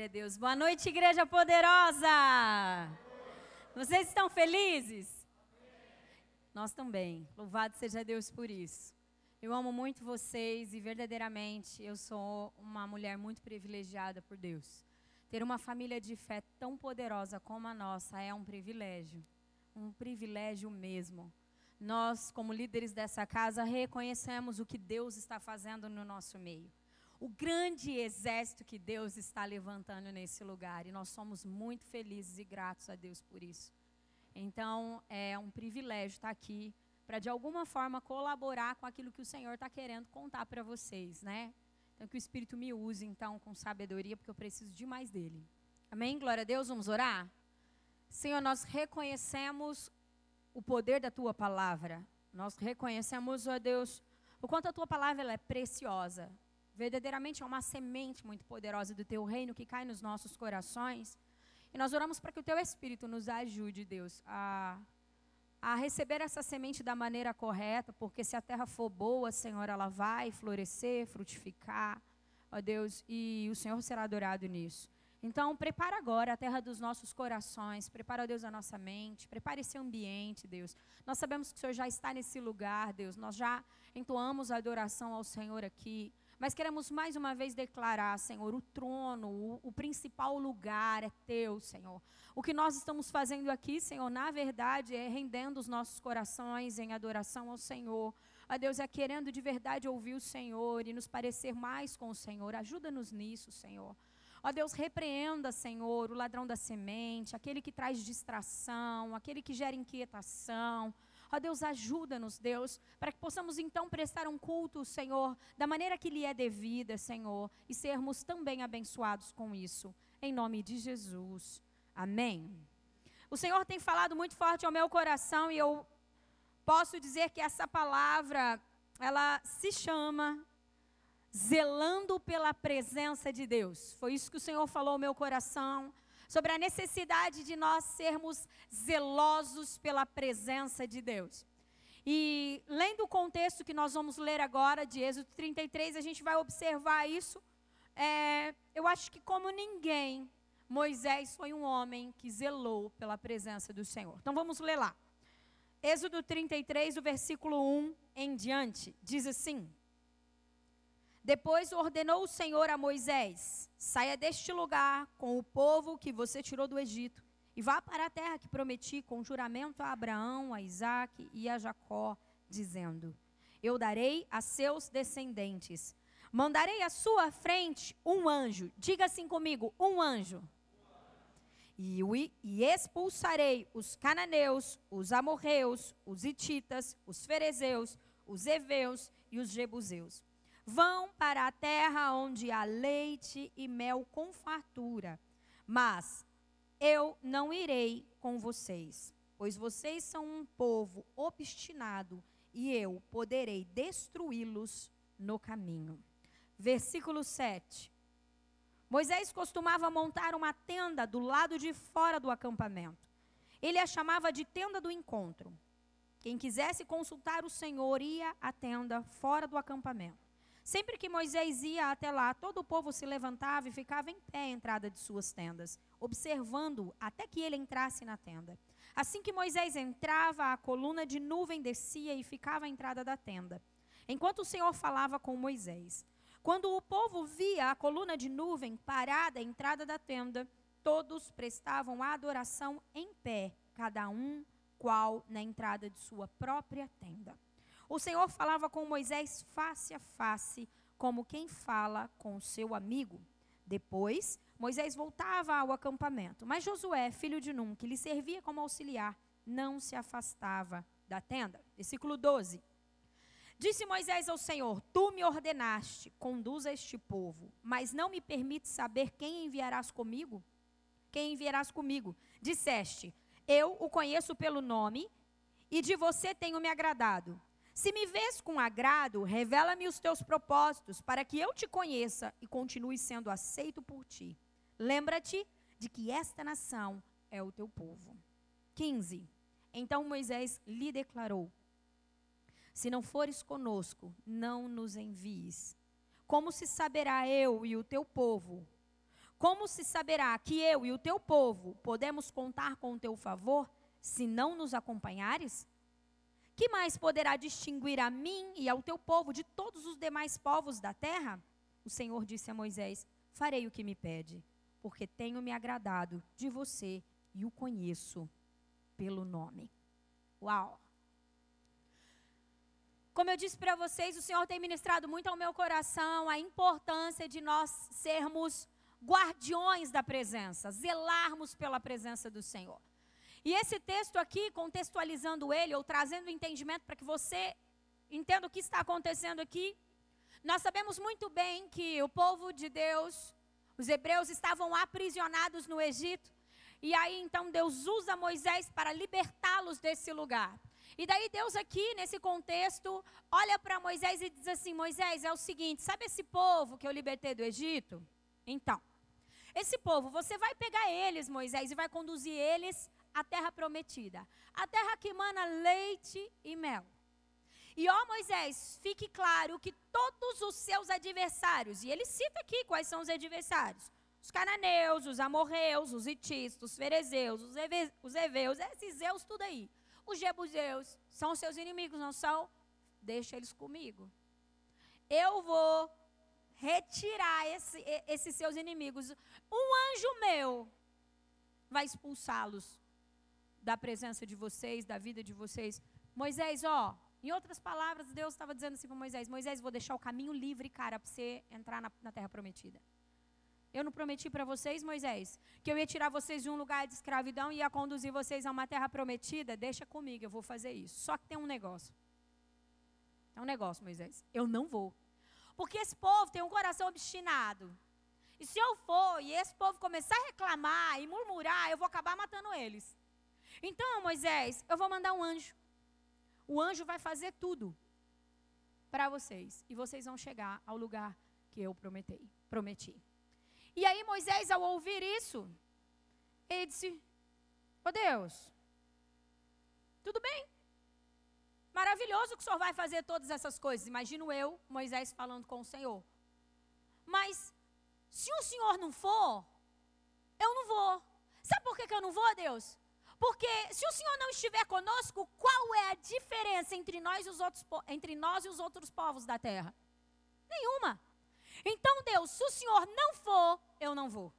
Glória a Deus. Boa noite, igreja poderosa. Vocês estão felizes? Nós também. Louvado seja Deus por isso. Eu amo muito vocês e verdadeiramente eu sou uma mulher muito privilegiada por Deus. Ter uma família de fé tão poderosa como a nossa é um privilégio. Um privilégio mesmo. Nós, como líderes dessa casa, reconhecemos o que Deus está fazendo no nosso meio o grande exército que Deus está levantando nesse lugar. E nós somos muito felizes e gratos a Deus por isso. Então, é um privilégio estar aqui para, de alguma forma, colaborar com aquilo que o Senhor está querendo contar para vocês, né? Então, que o Espírito me use, então, com sabedoria, porque eu preciso de mais dele. Amém? Glória a Deus, vamos orar? Senhor, nós reconhecemos o poder da Tua palavra. Nós reconhecemos, ó Deus, o quanto a Tua palavra é preciosa. Verdadeiramente é uma semente muito poderosa do teu reino que cai nos nossos corações. E nós oramos para que o teu Espírito nos ajude, Deus, a, a receber essa semente da maneira correta, porque se a terra for boa, Senhor, ela vai florescer, frutificar, ó Deus, e o Senhor será adorado nisso. Então, prepara agora a terra dos nossos corações, prepara, Deus, a nossa mente, prepara esse ambiente, Deus. Nós sabemos que o Senhor já está nesse lugar, Deus, nós já entoamos a adoração ao Senhor aqui. Mas queremos mais uma vez declarar, Senhor, o trono, o, o, principal lugar é teu, Senhor. O que nós estamos fazendo aqui, Senhor, na verdade é rendendo os nossos corações em adoração ao Senhor. A Deus é querendo de verdade ouvir o Senhor e nos parecer mais com o Senhor. Ajuda-nos nisso, Senhor. Ó Deus, repreenda, Senhor, o ladrão da semente, aquele que traz distração, aquele que gera inquietação. Ó Deus, ajuda-nos, Deus, para que possamos então prestar um culto, Senhor, da maneira que lhe é devida, Senhor, e sermos também abençoados com isso. Em nome de Jesus. Amém. O Senhor tem falado muito forte ao meu coração e eu posso dizer que essa palavra, ela se chama zelando pela presença de Deus. Foi isso que o Senhor falou ao meu coração sobre a necessidade de nós sermos zelosos pela presença de Deus. E lendo o contexto que nós vamos ler agora, de Êxodo 33, a gente vai observar isso. É, eu acho que, como ninguém, Moisés foi um homem que zelou pela presença do Senhor. Então vamos ler lá. Êxodo 33, o versículo 1 em diante, diz assim: depois ordenou o Senhor a Moisés: Saia deste lugar com o povo que você tirou do Egito e vá para a terra que prometi com juramento a Abraão, a Isaque e a Jacó, dizendo: Eu darei a seus descendentes. Mandarei à sua frente um anjo. Diga assim comigo: um anjo. E, e expulsarei os cananeus, os amorreus, os ititas, os ferezeus, os heveus e os jebuseus Vão para a terra onde há leite e mel com fartura. Mas eu não irei com vocês, pois vocês são um povo obstinado e eu poderei destruí-los no caminho. Versículo 7. Moisés costumava montar uma tenda do lado de fora do acampamento. Ele a chamava de tenda do encontro. Quem quisesse consultar o Senhor ia à tenda fora do acampamento. Sempre que Moisés ia até lá, todo o povo se levantava e ficava em pé à entrada de suas tendas, observando até que ele entrasse na tenda. Assim que Moisés entrava, a coluna de nuvem descia e ficava à entrada da tenda, enquanto o Senhor falava com Moisés. Quando o povo via a coluna de nuvem parada à entrada da tenda, todos prestavam adoração em pé, cada um qual na entrada de sua própria tenda. O Senhor falava com Moisés face a face, como quem fala com seu amigo. Depois, Moisés voltava ao acampamento, mas Josué, filho de Num, que lhe servia como auxiliar, não se afastava da tenda. Versículo 12. Disse Moisés ao Senhor: Tu me ordenaste, conduza este povo, mas não me permite saber quem enviarás comigo? Quem enviarás comigo? Disseste: Eu o conheço pelo nome e de você tenho me agradado. Se me vês com agrado, revela-me os teus propósitos, para que eu te conheça e continue sendo aceito por ti. Lembra-te de que esta nação é o teu povo. 15. Então Moisés lhe declarou: Se não fores conosco, não nos envies. Como se saberá eu e o teu povo como se saberá que eu e o teu povo podemos contar com o teu favor se não nos acompanhares? Que mais poderá distinguir a mim e ao teu povo de todos os demais povos da terra? O Senhor disse a Moisés: Farei o que me pede, porque tenho me agradado de você e o conheço pelo nome. Uau! Como eu disse para vocês, o Senhor tem ministrado muito ao meu coração a importância de nós sermos guardiões da presença, zelarmos pela presença do Senhor. E esse texto aqui, contextualizando ele, ou trazendo entendimento para que você entenda o que está acontecendo aqui, nós sabemos muito bem que o povo de Deus, os hebreus, estavam aprisionados no Egito. E aí então Deus usa Moisés para libertá-los desse lugar. E daí Deus aqui, nesse contexto, olha para Moisés e diz assim: Moisés, é o seguinte, sabe esse povo que eu libertei do Egito? Então, esse povo, você vai pegar eles, Moisés, e vai conduzir eles à terra prometida. A terra que mana leite e mel. E ó Moisés, fique claro que todos os seus adversários, e ele cita aqui quais são os adversários: os cananeus, os amorreus, os itistas, os ferezeus, os, eve, os heveus, esses zeus tudo aí. Os jebuseus são seus inimigos, não são? Deixa eles comigo. Eu vou retirar esse, esses seus inimigos. Um anjo meu vai expulsá-los da presença de vocês, da vida de vocês. Moisés, ó, em outras palavras, Deus estava dizendo assim para Moisés: Moisés, vou deixar o caminho livre, cara, para você entrar na, na terra prometida. Eu não prometi para vocês, Moisés, que eu ia tirar vocês de um lugar de escravidão e ia conduzir vocês a uma terra prometida? Deixa comigo, eu vou fazer isso. Só que tem um negócio. Tem um negócio, Moisés. Eu não vou. Porque esse povo tem um coração obstinado. E se eu for e esse povo começar a reclamar e murmurar, eu vou acabar matando eles. Então, Moisés, eu vou mandar um anjo. O anjo vai fazer tudo para vocês. E vocês vão chegar ao lugar que eu prometei, prometi. E aí Moisés, ao ouvir isso, ele disse: Ô oh Deus, tudo bem. Maravilhoso que o Senhor vai fazer todas essas coisas. Imagino eu, Moisés, falando com o Senhor. Mas, se o Senhor não for, eu não vou. Sabe por que, que eu não vou, Deus? Porque se o Senhor não estiver conosco, qual é a diferença entre nós, e os outros, entre nós e os outros povos da terra? Nenhuma. Então, Deus, se o Senhor não for, eu não vou.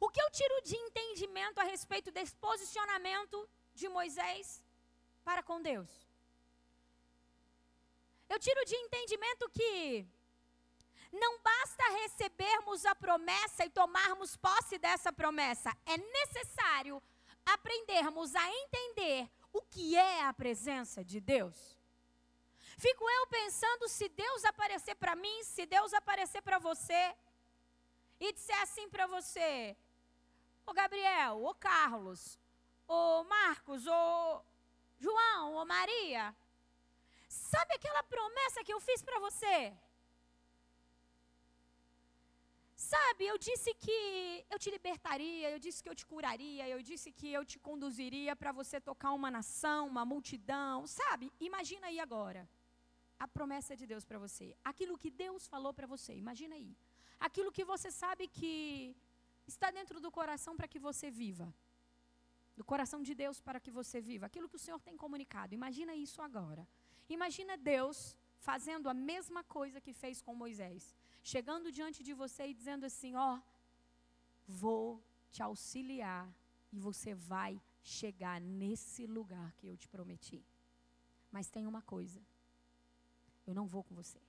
O que eu tiro de entendimento a respeito desse posicionamento de Moisés para com Deus? Eu tiro de entendimento que não basta recebermos a promessa e tomarmos posse dessa promessa, é necessário aprendermos a entender o que é a presença de Deus. Fico eu pensando se Deus aparecer para mim, se Deus aparecer para você e disser assim para você: Ô Gabriel, ô Carlos, ô Marcos, ô João, ô Maria, sabe aquela promessa que eu fiz para você? Sabe, eu disse que eu te libertaria, eu disse que eu te curaria, eu disse que eu te conduziria para você tocar uma nação, uma multidão. Sabe, imagina aí agora a promessa de Deus para você. Aquilo que Deus falou para você, imagina aí. Aquilo que você sabe que está dentro do coração para que você viva. Do coração de Deus para que você viva. Aquilo que o Senhor tem comunicado. Imagina isso agora. Imagina Deus fazendo a mesma coisa que fez com Moisés chegando diante de você e dizendo assim: Ó, oh, vou te auxiliar e você vai chegar nesse lugar que eu te prometi. Mas tem uma coisa: eu não vou com você.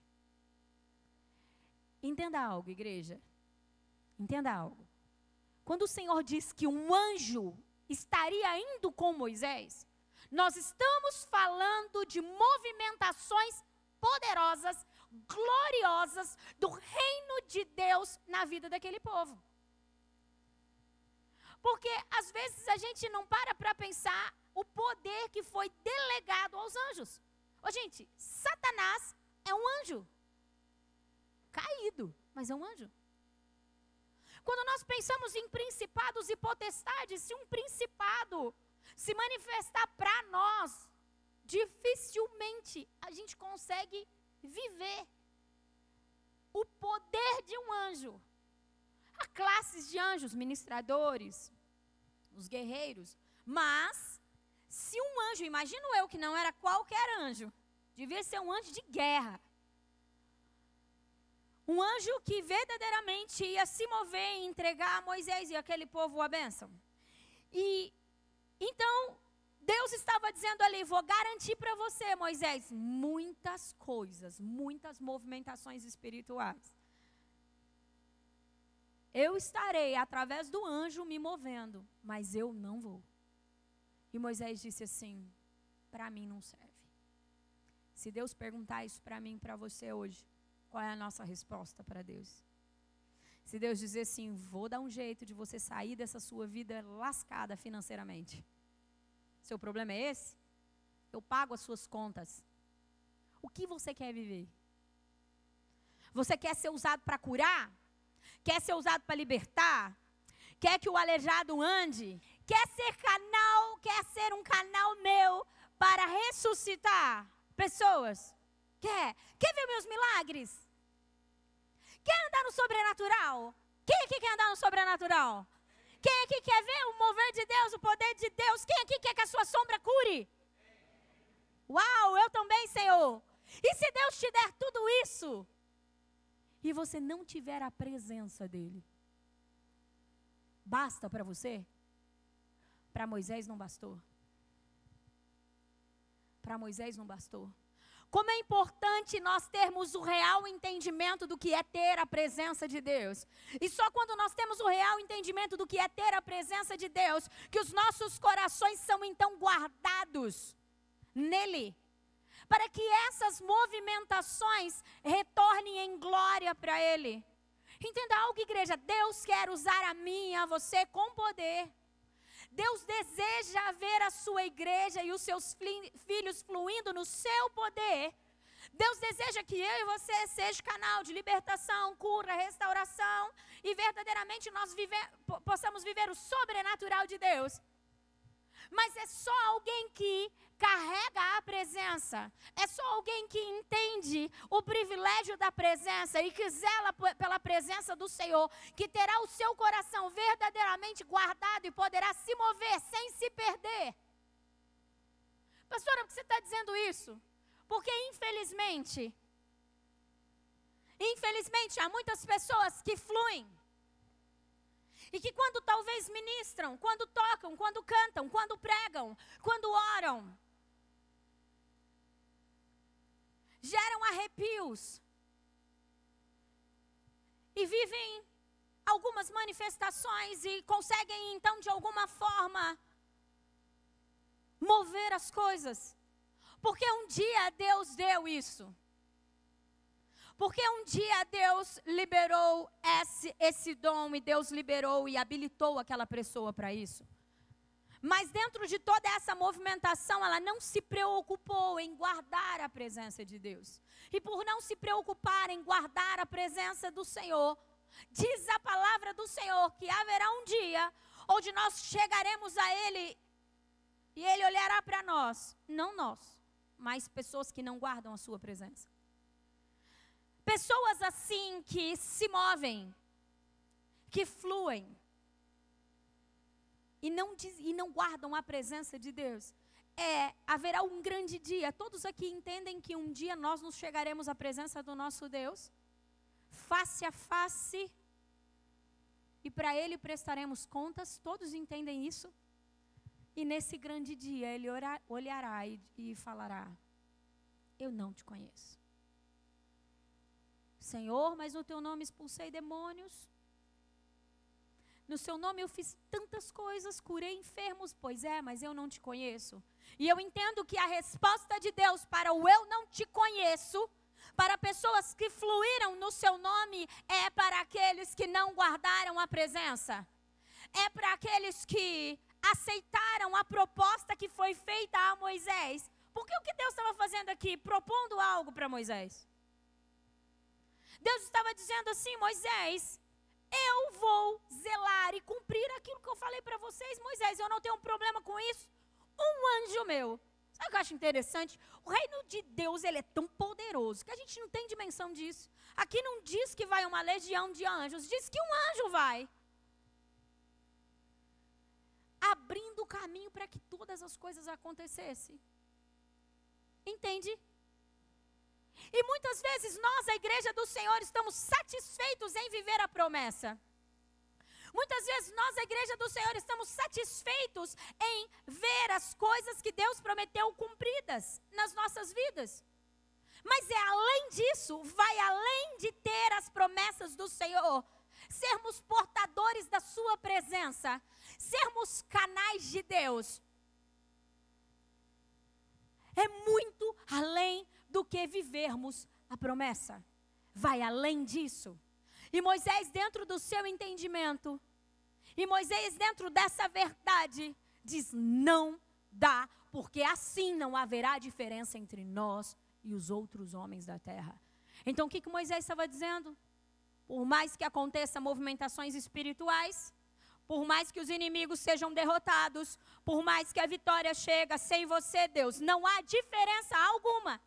Entenda algo, igreja. Entenda algo. Quando o Senhor diz que um anjo estaria indo com Moisés, nós estamos falando de movimentações poderosas gloriosas do reino de Deus na vida daquele povo. Porque às vezes a gente não para para pensar o poder que foi delegado aos anjos. Ô, gente, Satanás é um anjo. Caído, mas é um anjo. Quando nós pensamos em principados e potestades, se um principado se manifestar para nós, dificilmente a gente consegue viver o poder de um anjo. Há classes de anjos, ministradores, os guerreiros. Mas, se um anjo, imagino eu que não era qualquer anjo, devia ser um anjo de guerra. Um anjo que verdadeiramente ia se mover e entregar a Moisés e aquele povo a bênção. E então, Deus estava dizendo ali: vou garantir para você, Moisés, muitas coisas, muitas movimentações espirituais. Eu estarei através do anjo me movendo, mas eu não vou. E Moisés disse assim: para mim não serve. Se Deus perguntar isso para mim, para você hoje, qual é a nossa resposta para Deus? Se Deus dizer assim, vou dar um jeito de você sair dessa sua vida lascada financeiramente. Seu problema é esse? Eu pago as suas contas. O que você quer viver? Você quer ser usado para curar? Quer ser usado para libertar? Quer que o aleijado ande? Quer ser canal, quer ser um canal meu para ressuscitar pessoas? Quer? Quer ver meus milagres? Quer andar no sobrenatural? Quem aqui quer andar no sobrenatural? Quem aqui quer ver o mover de Deus, o poder de Deus? Quem aqui quer que a sua sombra cure? Uau, eu também, Senhor. E se Deus te der tudo isso e você não tiver a presença dEle, basta para você? Para Moisés não bastou. Para Moisés não bastou. Como é importante nós termos o real entendimento do que é ter a presença de Deus. E só quando nós temos o real entendimento do que é ter a presença de Deus, que os nossos corações são então guardados nele. Para que essas movimentações retornem em glória para Ele. Entenda algo, igreja: Deus quer usar a mim e a você com poder. Deus deseja ver a sua igreja e os seus filhos fluindo no seu poder. Deus deseja que eu e você seja canal de libertação, cura, restauração e verdadeiramente nós possamos viver o sobrenatural de Deus. Mas é só alguém que carrega a presença. É só alguém que entende o privilégio da presença e que zela pela presença do Senhor, que terá o seu coração verdadeiramente guardado e poderá se mover sem se perder. Pastora, por que você está dizendo isso? Porque infelizmente, infelizmente há muitas pessoas que fluem. E que quando talvez ministram, quando tocam, quando cantam, quando pregam, quando oram, geram arrepios. E vivem algumas manifestações e conseguem então de alguma forma mover as coisas. Porque um dia Deus deu isso. Porque um dia Deus liberou esse, esse dom e Deus liberou e habilitou aquela pessoa para isso. Mas dentro de toda essa movimentação, ela não se preocupou em guardar a presença de Deus. E por não se preocupar em guardar a presença do Senhor, diz a palavra do Senhor que haverá um dia onde nós chegaremos a Ele e Ele olhará para nós, não nós, mas pessoas que não guardam a Sua presença. Pessoas assim que se movem, que fluem, e não, diz, e não guardam a presença de Deus, é, haverá um grande dia. Todos aqui entendem que um dia nós nos chegaremos à presença do nosso Deus, face a face, e para Ele prestaremos contas. Todos entendem isso? E nesse grande dia Ele olhará e, e falará: Eu não te conheço. Senhor, mas no teu nome expulsei demônios, no seu nome eu fiz tantas coisas, curei enfermos. Pois é, mas eu não te conheço. E eu entendo que a resposta de Deus para o eu não te conheço, para pessoas que fluíram no seu nome, é para aqueles que não guardaram a presença. É para aqueles que aceitaram a proposta que foi feita a Moisés. Porque o que Deus estava fazendo aqui? Propondo algo para Moisés. Deus estava dizendo assim: Moisés, eu vou zelar e cumprir aquilo que eu falei para vocês, Moisés. Eu não tenho um problema com isso. Um anjo meu Sabe o que eu acho interessante? O reino de Deus ele é tão poderoso que a gente não tem dimensão disso. Aqui não diz que vai uma legião de anjos, diz que um anjo vai. Abrindo o caminho para que todas as coisas acontecessem. Entende? E muitas vezes nós, a igreja do Senhor, estamos satisfeitos em viver a promessa. Muitas vezes nós, a igreja do Senhor, estamos satisfeitos em ver as coisas que Deus prometeu cumpridas nas nossas vidas. Mas é além disso, vai além de ter as promessas do Senhor, sermos portadores da Sua presença, sermos canais de Deus. É muito além do que vivermos a promessa. Vai além disso. E Moisés, dentro do seu entendimento, e Moisés, dentro dessa verdade, diz: não dá, porque assim não haverá diferença entre nós e os outros homens da terra. Então, o que, que Moisés estava dizendo? Por mais que aconteçam movimentações espirituais, por mais que os inimigos sejam derrotados, por mais que a vitória chega sem você, Deus, não há diferença alguma.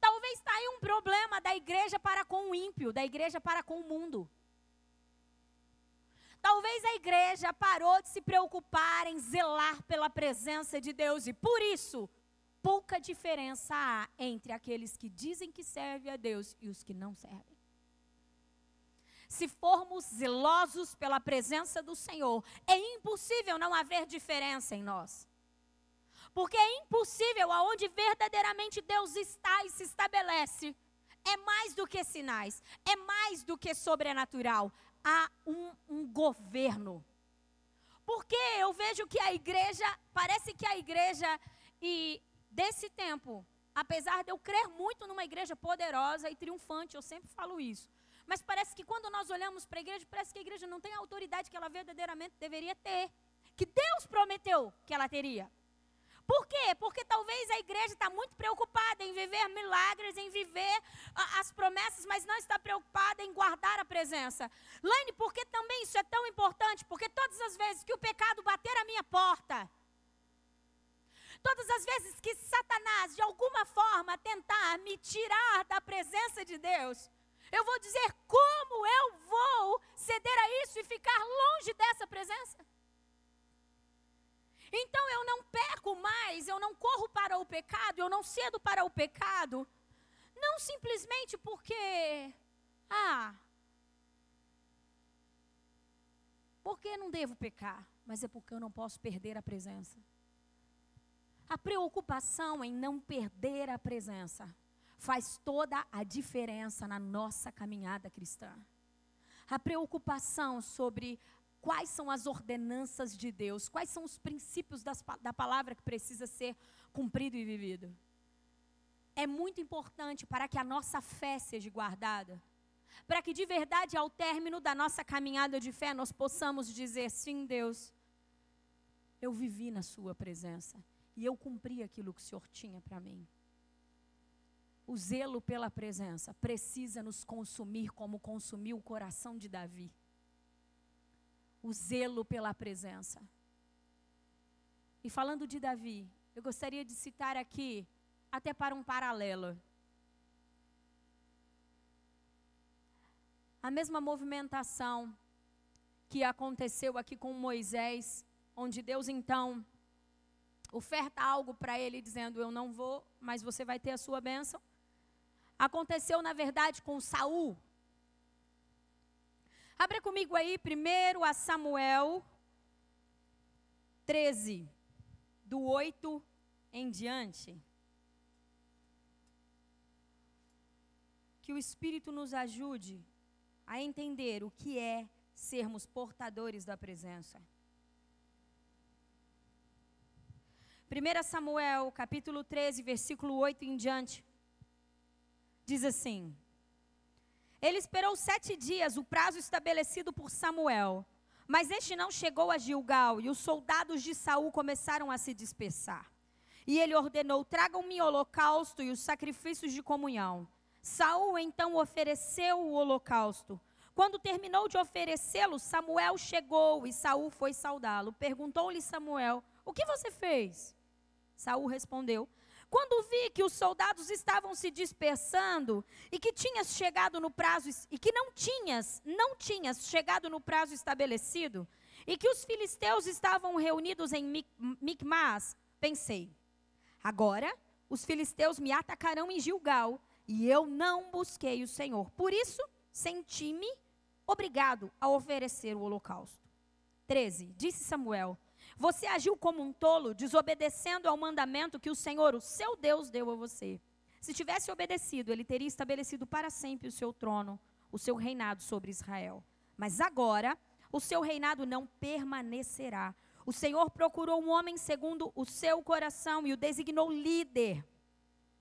Talvez está aí um problema da igreja para com o ímpio, da igreja para com o mundo. Talvez a igreja parou de se preocupar em zelar pela presença de Deus e por isso pouca diferença há entre aqueles que dizem que servem a Deus e os que não servem. Se formos zelosos pela presença do Senhor, é impossível não haver diferença em nós. Porque é impossível, aonde verdadeiramente Deus está e se estabelece, é mais do que sinais, é mais do que sobrenatural. Há um, um governo. Porque eu vejo que a igreja, parece que a igreja e desse tempo, apesar de eu crer muito numa igreja poderosa e triunfante, eu sempre falo isso. Mas parece que quando nós olhamos para a igreja, parece que a igreja não tem a autoridade que ela verdadeiramente deveria ter. Que Deus prometeu que ela teria. Por quê? Porque talvez a igreja está muito preocupada em viver milagres, em viver a, as promessas, mas não está preocupada em guardar a presença. Laine, por que também isso é tão importante? Porque todas as vezes que o pecado bater a minha porta, todas as vezes que Satanás, de alguma forma, tentar me tirar da presença de Deus, eu vou dizer como eu vou ceder a isso e ficar longe dessa presença. Então eu não peco mais, eu não corro para o pecado, eu não cedo para o pecado, não simplesmente porque, ah, porque não devo pecar, mas é porque eu não posso perder a presença. A preocupação em não perder a presença faz toda a diferença na nossa caminhada cristã. A preocupação sobre quais são as ordenanças de Deus, quais são os princípios das, da palavra que precisa ser cumprido e vivido. É muito importante para que a nossa fé seja guardada, para que de verdade, ao término da nossa caminhada de fé, nós possamos dizer: sim, Deus, eu vivi na Sua presença e eu cumpri aquilo que o Senhor tinha para mim. O zelo pela presença precisa nos consumir como consumiu o coração de Davi o zelo pela presença. E falando de Davi, eu gostaria de citar aqui, até para um paralelo. A mesma movimentação que aconteceu aqui com Moisés, onde Deus então oferta algo para ele, dizendo: Eu não vou, mas você vai ter a sua bênção. Aconteceu, na verdade, com Saul, Abra comigo aí primeiro a Samuel 13, do 8 em diante. Que o Espírito nos ajude a entender o que é sermos portadores da presença. 1 Samuel, capítulo 13, versículo 8 em diante, diz assim: ele esperou sete dias, o prazo estabelecido por Samuel. Mas este não chegou a Gilgal, e os soldados de Saul começaram a se dispersar. E ele ordenou: tragam-me o holocausto e os sacrifícios de comunhão. Saul então ofereceu o holocausto. Quando terminou de oferecê-lo, Samuel chegou e Saul foi saudá-lo. Perguntou-lhe Samuel: O que você fez? Saul respondeu: Quando vi que os soldados estavam se dispersando e que tinhas chegado no prazo e que não tinhas, não tinhas chegado no prazo estabelecido, e que os filisteus estavam reunidos em Micmas, pensei: Agora os filisteus me atacarão em Gilgal, e eu não busquei o Senhor. Por isso, senti-me obrigado a oferecer o holocausto. 13. Disse Samuel: Você agiu como um tolo, desobedecendo ao mandamento que o Senhor, o seu Deus, deu a você. Se tivesse obedecido, ele teria estabelecido para sempre o seu trono, o seu reinado sobre Israel. Mas agora, o seu reinado não permanecerá. O Senhor procurou um homem segundo o seu coração e o designou líder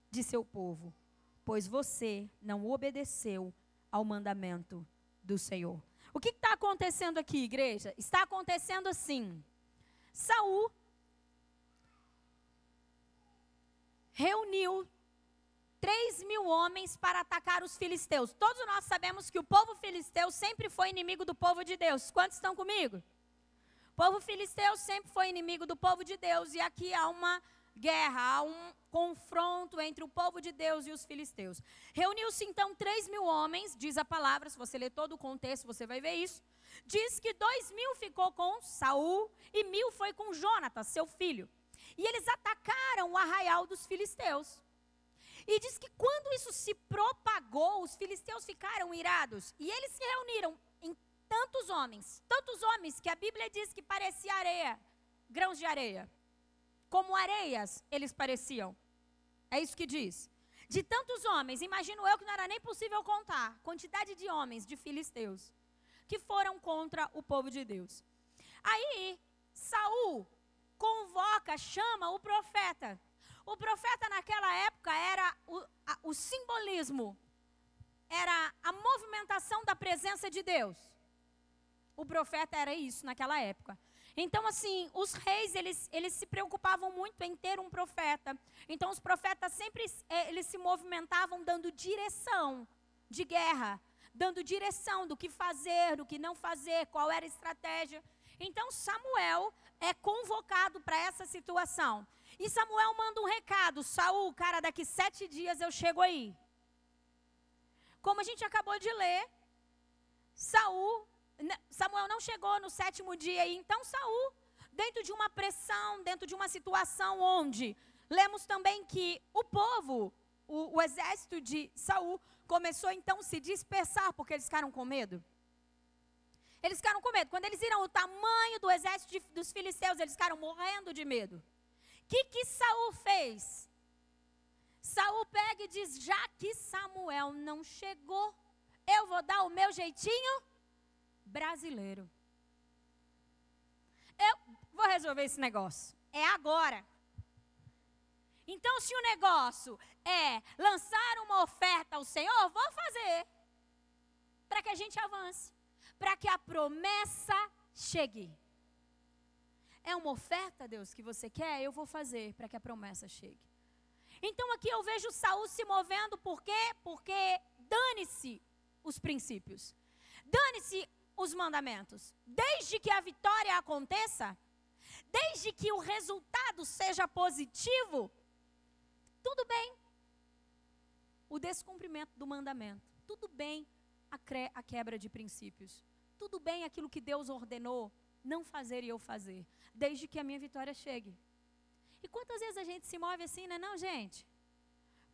de seu povo, pois você não obedeceu ao mandamento do Senhor. O que está acontecendo aqui, igreja? Está acontecendo assim. Saul reuniu 3 mil homens para atacar os filisteus. Todos nós sabemos que o povo filisteu sempre foi inimigo do povo de Deus. Quantos estão comigo? O povo filisteu sempre foi inimigo do povo de Deus. E aqui há uma guerra, há um confronto entre o povo de Deus e os filisteus. Reuniu-se então três mil homens, diz a palavra, se você ler todo o contexto, você vai ver isso. Diz que dois mil ficou com Saul e mil foi com Jonatas, seu filho. E eles atacaram o arraial dos filisteus. E diz que quando isso se propagou, os filisteus ficaram irados. E eles se reuniram em tantos homens, tantos homens que a Bíblia diz que parecia areia, grãos de areia. Como areias eles pareciam. É isso que diz. De tantos homens, imagino eu que não era nem possível contar, quantidade de homens de filisteus que foram contra o povo de Deus. Aí, Saul convoca, chama o profeta. O profeta naquela época era o, a, o simbolismo, era a movimentação da presença de Deus. O profeta era isso naquela época. Então, assim, os reis, eles, eles se preocupavam muito em ter um profeta. Então, os profetas sempre eh, eles se movimentavam dando direção de guerra, dando direção do que fazer, do que não fazer, qual era a estratégia. Então, Samuel é convocado para essa situação. E Samuel manda um recado: Saul, cara, daqui sete dias eu chego aí. Como a gente acabou de ler, Saul Samuel não chegou no sétimo dia e então Saul, dentro de uma pressão, dentro de uma situação onde lemos também que o povo, o, o exército de Saul começou então a se dispersar porque eles ficaram com medo. Eles ficaram com medo. Quando eles viram o tamanho do exército de, dos filisteus, eles ficaram morrendo de medo. O que, que Saul fez? Saul pega e diz: já que Samuel não chegou, eu vou dar o meu jeitinho brasileiro. Eu vou resolver esse negócio. É agora. Então, se o negócio é lançar uma oferta ao Senhor, vou fazer. Para que a gente avance. Para que a promessa chegue. É uma oferta, Deus, que você quer? Eu vou fazer para que a promessa chegue. Então aqui eu vejo Saul se movendo, por quê? Porque dane-se os princípios. Dane-se os mandamentos. Desde que a vitória aconteça, desde que o resultado seja positivo, tudo bem. O descumprimento do mandamento, tudo bem a, a quebra de princípios, tudo bem aquilo que Deus ordenou não fazer e eu fazer, desde que a minha vitória chegue. E quantas vezes a gente se move assim, não é não, gente?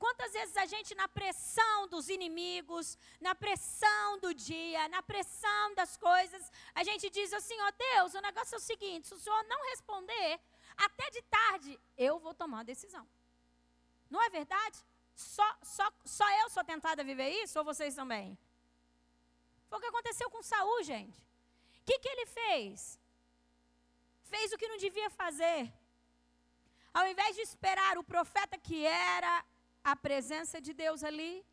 Quantas vezes a gente, na pressão dos inimigos, na pressão do dia, na pressão das coisas, a gente diz assim: ó oh, Deus, o negócio é o seguinte: se o Senhor não responder, até de tarde, eu vou tomar a decisão. Não é verdade? Só, só, só eu sou tentada a viver isso ou vocês também? Foi o que aconteceu com Saul, gente. O que, que ele fez? Fez o que não devia fazer. Ao invés de esperar o profeta que era a presença de Deus ali,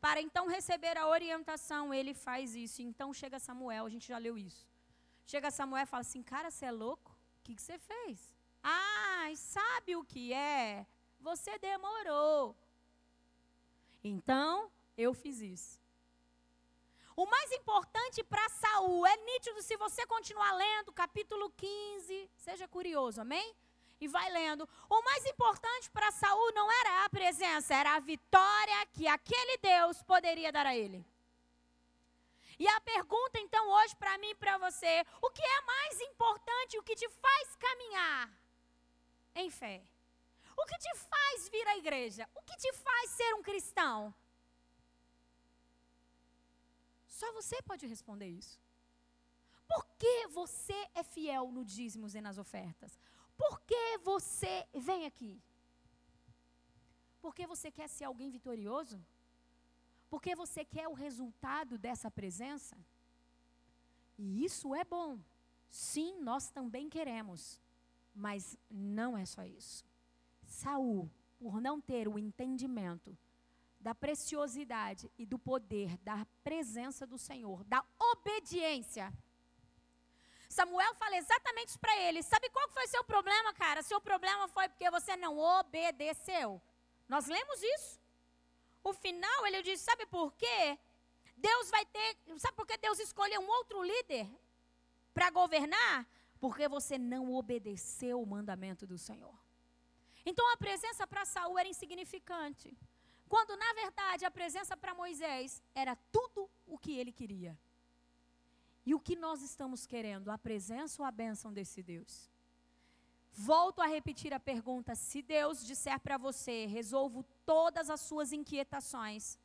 para então receber a orientação, ele faz isso. Então chega Samuel, a gente já leu isso. Chega Samuel e fala assim: Cara, você é louco? O que, que você fez? Ah, sabe o que é? Você demorou. Então, eu fiz isso. O mais importante para Saul é nítido se você continuar lendo capítulo 15, seja curioso, amém? E vai lendo. O mais importante para Saul não era a presença, era a vitória que aquele Deus poderia dar a ele. E a pergunta então hoje para mim e para você, o que é mais importante, o que te faz caminhar em fé? O que te faz vir à igreja? O que te faz ser um cristão? Só você pode responder isso. Por que você é fiel no dízimos e nas ofertas? Por que você vem aqui? Porque você quer ser alguém vitorioso? Porque você quer o resultado dessa presença? E isso é bom. Sim, nós também queremos. Mas não é só isso. Saul, por não ter o entendimento da preciosidade e do poder da presença do Senhor, da obediência, Samuel fala exatamente isso para ele. Sabe qual foi seu problema, cara? Seu problema foi porque você não obedeceu. Nós lemos isso. O final, ele disse: Sabe por quê? Deus vai ter. Sabe por que Deus escolheu um outro líder para governar? Porque você não obedeceu o mandamento do Senhor. Então a presença para Saul era insignificante. Quando na verdade a presença para Moisés era tudo o que ele queria. E o que nós estamos querendo? A presença ou a bênção desse Deus? Volto a repetir a pergunta: se Deus disser para você, resolvo todas as suas inquietações,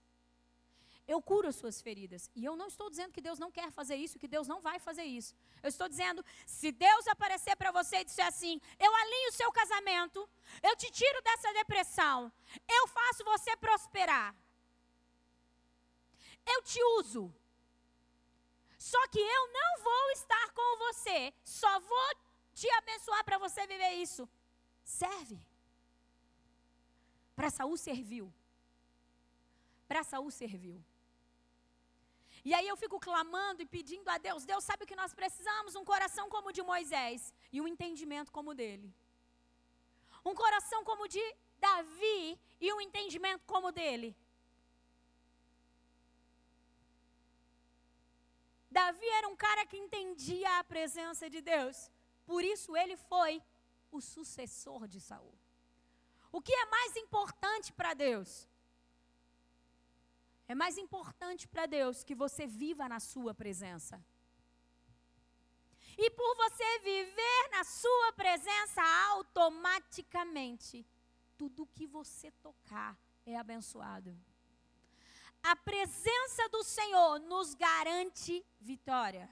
eu curo as suas feridas. E eu não estou dizendo que Deus não quer fazer isso, que Deus não vai fazer isso. Eu estou dizendo, se Deus aparecer para você e disser assim: eu alinho o seu casamento, eu te tiro dessa depressão, eu faço você prosperar, eu te uso, só que eu não vou estar com você, só vou te abençoar para você viver isso. Serve. Para Saul serviu. Para Saul serviu. E aí eu fico clamando e pedindo a Deus, Deus sabe o que nós precisamos, um coração como o de Moisés e um entendimento como o dele. Um coração como o de Davi e um entendimento como o dele. Davi era um cara que entendia a presença de Deus. Por isso ele foi o sucessor de Saul. O que é mais importante para Deus? É mais importante para Deus que você viva na sua presença. E por você viver na sua presença, automaticamente, tudo que você tocar é abençoado a presença do Senhor nos garante vitória.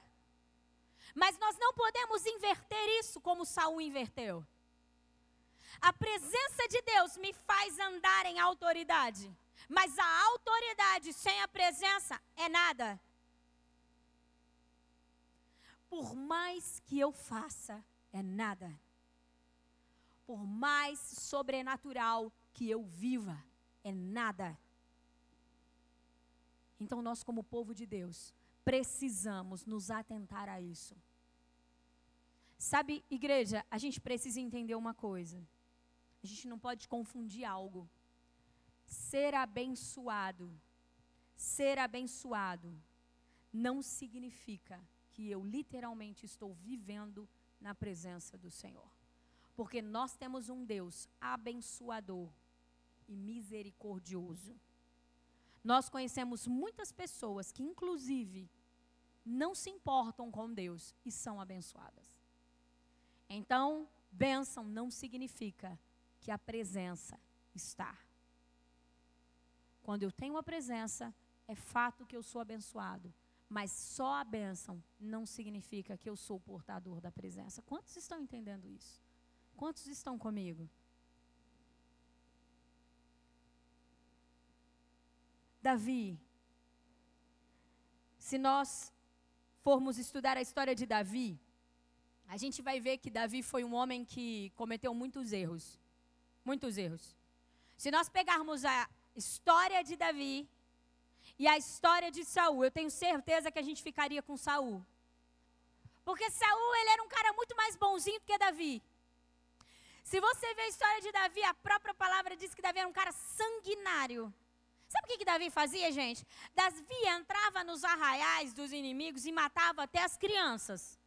Mas nós não podemos inverter isso como Saul inverteu. A presença de Deus me faz andar em autoridade, mas a autoridade sem a presença é nada. Por mais que eu faça, é nada. Por mais sobrenatural que eu viva, é nada. Então, nós, como povo de Deus, precisamos nos atentar a isso. Sabe, igreja, a gente precisa entender uma coisa. A gente não pode confundir algo. Ser abençoado, ser abençoado, não significa que eu literalmente estou vivendo na presença do Senhor. Porque nós temos um Deus abençoador e misericordioso. Nós conhecemos muitas pessoas que, inclusive, não se importam com Deus e são abençoadas. Então, bênção não significa que a presença está. Quando eu tenho a presença, é fato que eu sou abençoado. Mas só a bênção não significa que eu sou portador da presença. Quantos estão entendendo isso? Quantos estão comigo? Davi. Se nós formos estudar a história de Davi, a gente vai ver que Davi foi um homem que cometeu muitos erros. Muitos erros. Se nós pegarmos a história de Davi e a história de Saul, eu tenho certeza que a gente ficaria com Saul. Porque Saul, ele era um cara muito mais bonzinho do que Davi. Se você vê a história de Davi, a própria palavra diz que Davi era um cara sanguinário. Sabe o que, que Davi fazia, gente? Davi entrava nos arraiais dos inimigos e matava até as crianças.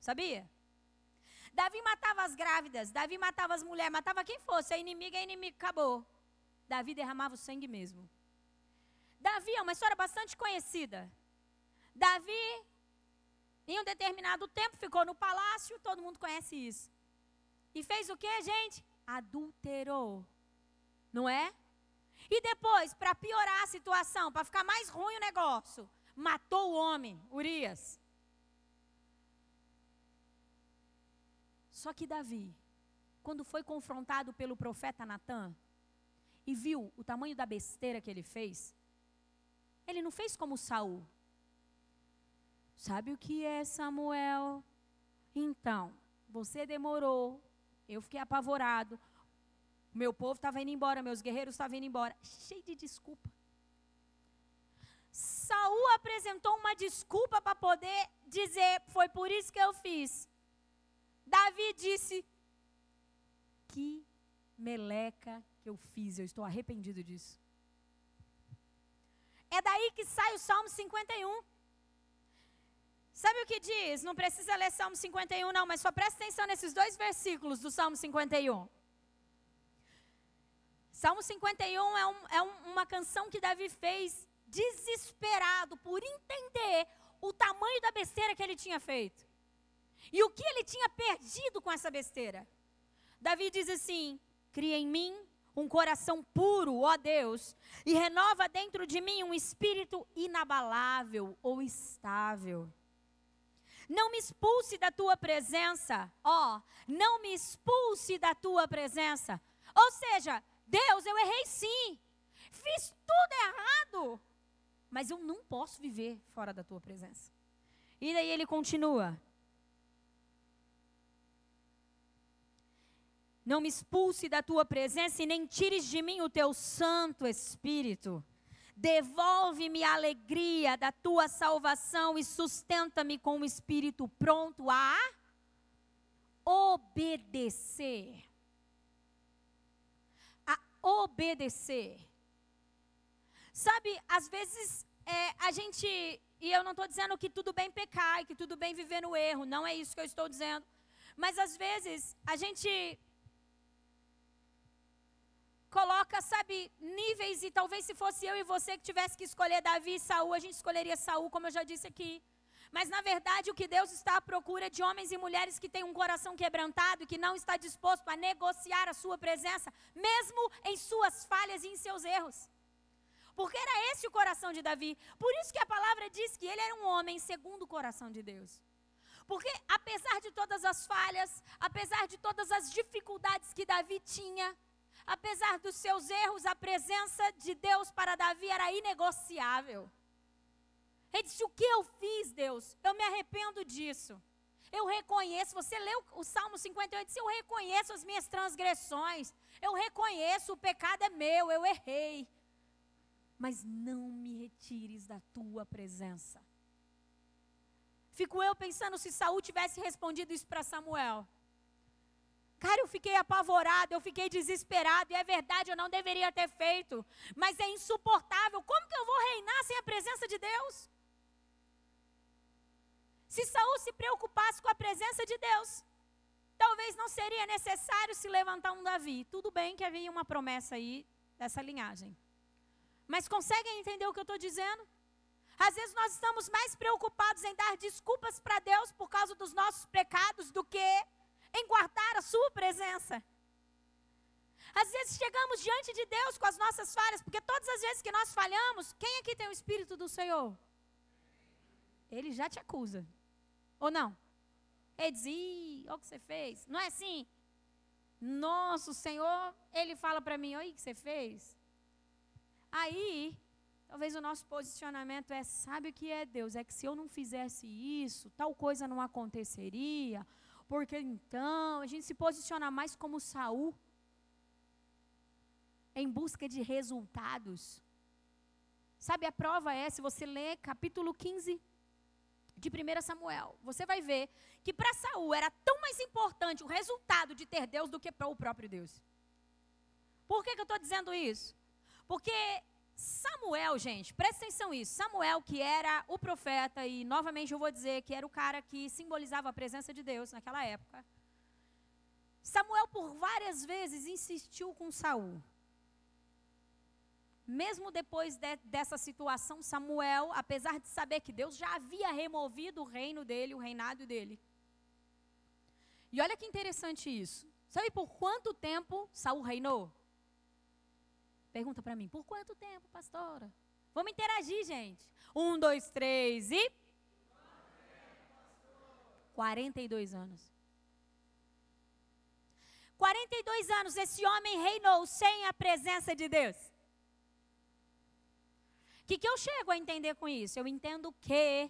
Sabia? Davi matava as grávidas, Davi matava as mulheres, matava quem fosse, a inimiga é inimigo, acabou. Davi derramava o sangue mesmo. Davi é uma história bastante conhecida. Davi, em um determinado tempo, ficou no palácio, todo mundo conhece isso. E fez o que, gente? Adulterou. Não é? E depois, para piorar a situação, para ficar mais ruim o negócio, matou o homem, Urias. Só que Davi, quando foi confrontado pelo profeta Natan e viu o tamanho da besteira que ele fez, ele não fez como Saul. Sabe o que é Samuel? Então, você demorou, eu fiquei apavorado, meu povo estava indo embora, meus guerreiros estavam indo embora. Cheio de desculpa. Saul apresentou uma desculpa para poder dizer, foi por isso que eu fiz. Davi disse, que meleca que eu fiz, eu estou arrependido disso. É daí que sai o Salmo 51. Sabe o que diz? Não precisa ler Salmo 51, não, mas só presta atenção nesses dois versículos do Salmo 51. Salmo 51 é, um, é um, uma canção que Davi fez desesperado por entender o tamanho da besteira que ele tinha feito. E o que ele tinha perdido com essa besteira. Davi diz assim: Cria em mim um coração puro, ó Deus, e renova dentro de mim um espírito inabalável ou estável. Não me expulse da tua presença, ó, não me expulse da tua presença. Ou seja, Deus, eu errei sim. Fiz tudo errado. Mas eu não posso viver fora da tua presença. E daí ele continua. Não me expulse da tua presença e nem tires de mim o teu Santo Espírito. Devolve-me a alegria da tua salvação e sustenta-me com um espírito pronto a obedecer obedecer. Sabe, às vezes é, a gente, e eu não estou dizendo que tudo bem pecar e que tudo bem viver no erro, não é isso que eu estou dizendo. Mas às vezes a gente coloca, sabe, níveis e talvez se fosse eu e você que tivesse que escolher Davi e Saul, a gente escolheria Saul, como eu já disse aqui. Mas na verdade, o que Deus está à procura de homens e mulheres que têm um coração quebrantado e que não está disposto a negociar a sua presença, mesmo em suas falhas e em seus erros. Porque era esse o coração de Davi. Por isso que a palavra diz que ele era um homem segundo o coração de Deus. Porque apesar de todas as falhas, apesar de todas as dificuldades que Davi tinha, apesar dos seus erros, a presença de Deus para Davi era inegociável. Ele disse: O que eu fiz, Deus? Eu me arrependo disso. Eu reconheço. Você leu o Salmo 58 disse: Eu reconheço as minhas transgressões. Eu reconheço, o pecado é meu, eu errei. Mas não me retires da tua presença. Fico eu pensando se Saul tivesse respondido isso para Samuel. Cara, eu fiquei apavorado, eu fiquei desesperado, e é verdade, eu não deveria ter feito, mas é insuportável. Como que eu vou reinar sem a presença de Deus? Se Saul se preocupasse com a presença de Deus, talvez não seria necessário se levantar um Davi. Tudo bem que havia uma promessa aí dessa linhagem. Mas conseguem entender o que eu estou dizendo? Às vezes nós estamos mais preocupados em dar desculpas para Deus por causa dos nossos pecados do que em guardar a Sua presença. Às vezes chegamos diante de Deus com as nossas falhas, porque todas as vezes que nós falhamos, quem aqui tem o Espírito do Senhor? Ele já te acusa. Ou não? Ele diz, olha o que você fez. Não é assim? Nossa, o Senhor, Ele fala para mim, olha o que você fez. Aí, talvez o nosso posicionamento é, sabe o que é Deus? É que se eu não fizesse isso, tal coisa não aconteceria. Porque então, a gente se posiciona mais como Saul, em busca de resultados. Sabe, a prova é, se você ler capítulo 15 de 1 Samuel, você vai ver que para Saul era tão mais importante o resultado de ter Deus do que para o próprio Deus. Por que, que eu estou dizendo isso? Porque Samuel, gente, presta atenção nisso. Samuel, que era o profeta, e novamente eu vou dizer que era o cara que simbolizava a presença de Deus naquela época. Samuel por várias vezes insistiu com Saul. Mesmo depois de, dessa situação, Samuel, apesar de saber que Deus já havia removido o reino dele, o reinado dele. E olha que interessante isso. Sabe por quanto tempo Saul reinou? Pergunta para mim, por quanto tempo, pastora? Vamos interagir, gente. Um, dois, três e. 42 anos. 42 anos esse homem reinou sem a presença de Deus. Que, que eu chego a entender com isso? Eu entendo que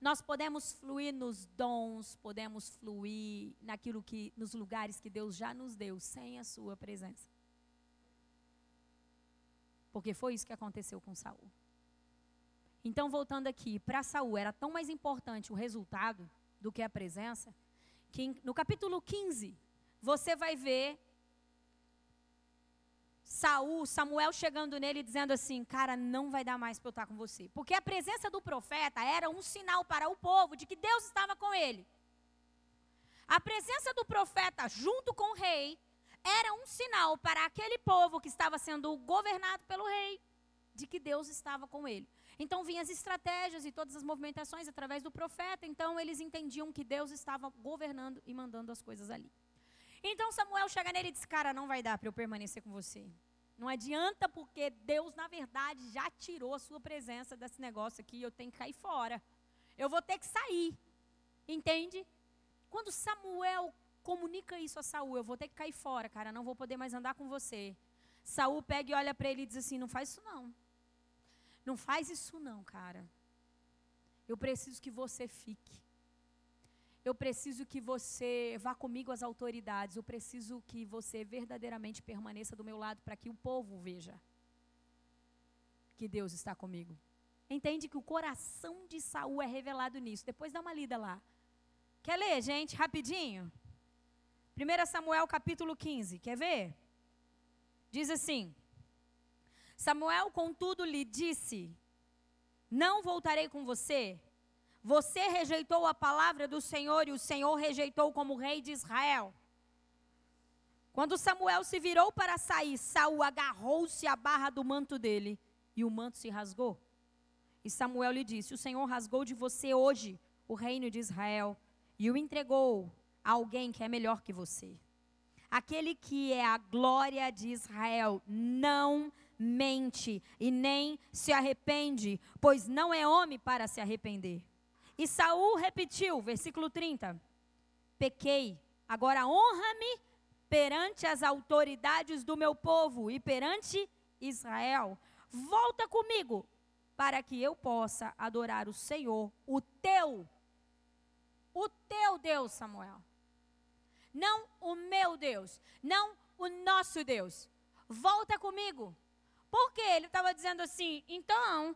nós podemos fluir nos dons, podemos fluir naquilo que, nos lugares que Deus já nos deu, sem a sua presença. Porque foi isso que aconteceu com Saul. Então, voltando aqui, para Saul era tão mais importante o resultado do que a presença, que no capítulo 15, você vai ver Saul, Samuel chegando nele e dizendo assim: Cara, não vai dar mais para eu estar com você. Porque a presença do profeta era um sinal para o povo de que Deus estava com ele. A presença do profeta junto com o rei era um sinal para aquele povo que estava sendo governado pelo rei de que Deus estava com ele. Então vinham as estratégias e todas as movimentações através do profeta, então eles entendiam que Deus estava governando e mandando as coisas ali. Então Samuel chega nele e diz: Cara, não vai dar para eu permanecer com você. Não adianta, porque Deus, na verdade, já tirou a sua presença desse negócio aqui. Eu tenho que cair fora. Eu vou ter que sair. Entende? Quando Samuel comunica isso a Saul, eu vou ter que cair fora, cara, não vou poder mais andar com você. Saul pega e olha para ele e diz assim: "Não faz isso não. Não faz isso não, cara. Eu preciso que você fique. Eu preciso que você vá comigo às autoridades. Eu preciso que você verdadeiramente permaneça do meu lado para que o povo veja que Deus está comigo. Entende que o coração de Saul é revelado nisso. Depois dá uma lida lá. Quer ler, gente, rapidinho? 1 Samuel capítulo 15, quer ver? Diz assim: Samuel, contudo, lhe disse: Não voltarei com você. Você rejeitou a palavra do Senhor e o Senhor rejeitou como rei de Israel. Quando Samuel se virou para sair, Saul agarrou-se à barra do manto dele e o manto se rasgou. E Samuel lhe disse: O Senhor rasgou de você hoje o reino de Israel e o entregou alguém que é melhor que você. Aquele que é a glória de Israel não mente e nem se arrepende, pois não é homem para se arrepender. E Saul repetiu, versículo 30: Pequei, agora honra-me perante as autoridades do meu povo e perante Israel. Volta comigo, para que eu possa adorar o Senhor, o teu, o teu Deus, Samuel não o meu Deus, não o nosso Deus. Volta comigo. Porque ele estava dizendo assim: então,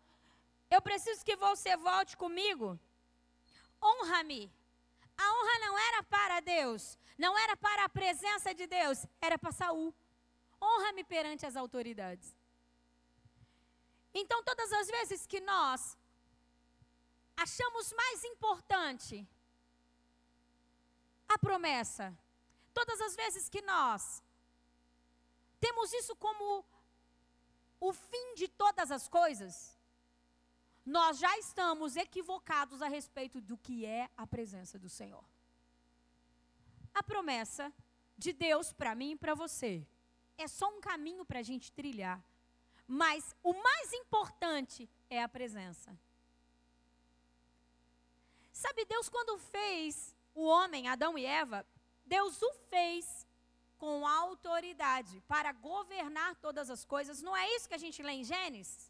eu preciso que você volte comigo. Honra-me. A honra não era para Deus, não era para a presença de Deus, era para Saul. Honra-me perante as autoridades. Então, todas as vezes que nós achamos mais importante a promessa Todas as vezes que nós temos isso como o fim de todas as coisas, nós já estamos equivocados a respeito do que é a presença do Senhor. A promessa de Deus para mim e para você é só um caminho para a gente trilhar. Mas o mais importante é a presença. Sabe, Deus, quando fez o homem, Adão e Eva, Deus o fez com autoridade para governar todas as coisas. Não é isso que a gente lê em Gênesis?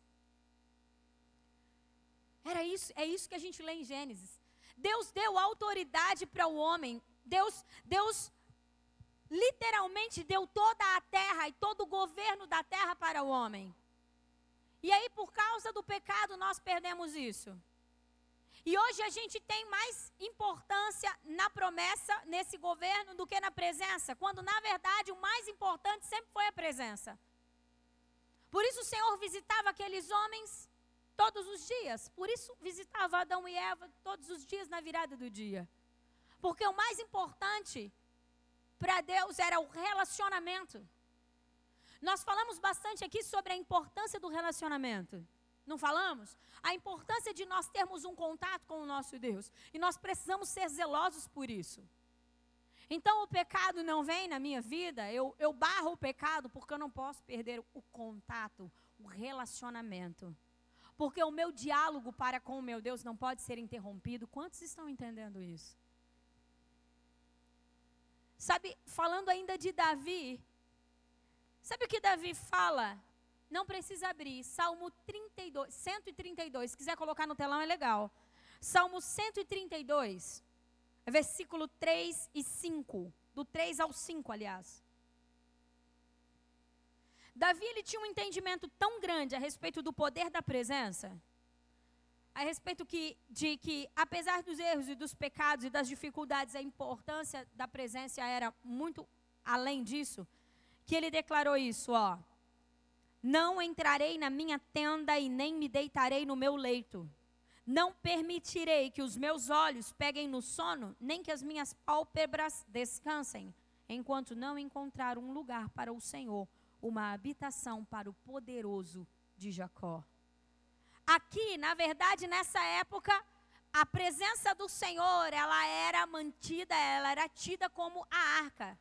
Era isso, é isso que a gente lê em Gênesis. Deus deu autoridade para o homem. Deus, Deus literalmente deu toda a terra e todo o governo da terra para o homem. E aí, por causa do pecado, nós perdemos isso. E hoje a gente tem mais importância na promessa, nesse governo, do que na presença, quando na verdade o mais importante sempre foi a presença. Por isso o Senhor visitava aqueles homens todos os dias. Por isso visitava Adão e Eva todos os dias na virada do dia. Porque o mais importante para Deus era o relacionamento. Nós falamos bastante aqui sobre a importância do relacionamento. Não falamos? A importância de nós termos um contato com o nosso Deus. E nós precisamos ser zelosos por isso. Então o pecado não vem na minha vida, eu, eu barro o pecado porque eu não posso perder o contato, o relacionamento. Porque o meu diálogo para com o meu Deus não pode ser interrompido. Quantos estão entendendo isso? Sabe, falando ainda de Davi, sabe o que Davi fala? Não precisa abrir. Salmo 32, 132. Se quiser colocar no telão é legal. Salmo 132 versículo 3 e 5, do 3 ao 5, aliás. Davi ele tinha um entendimento tão grande a respeito do poder da presença, a respeito que, de que, apesar dos erros e dos pecados e das dificuldades, a importância da presença era muito além disso, que ele declarou isso, ó. Não entrarei na minha tenda e nem me deitarei no meu leito não permitirei que os meus olhos peguem no sono, nem que as minhas pálpebras descansem, enquanto não encontrar um lugar para o Senhor, uma habitação para o poderoso de Jacó. Aqui, na verdade, nessa época, a presença do Senhor, ela era mantida, ela era tida como a arca.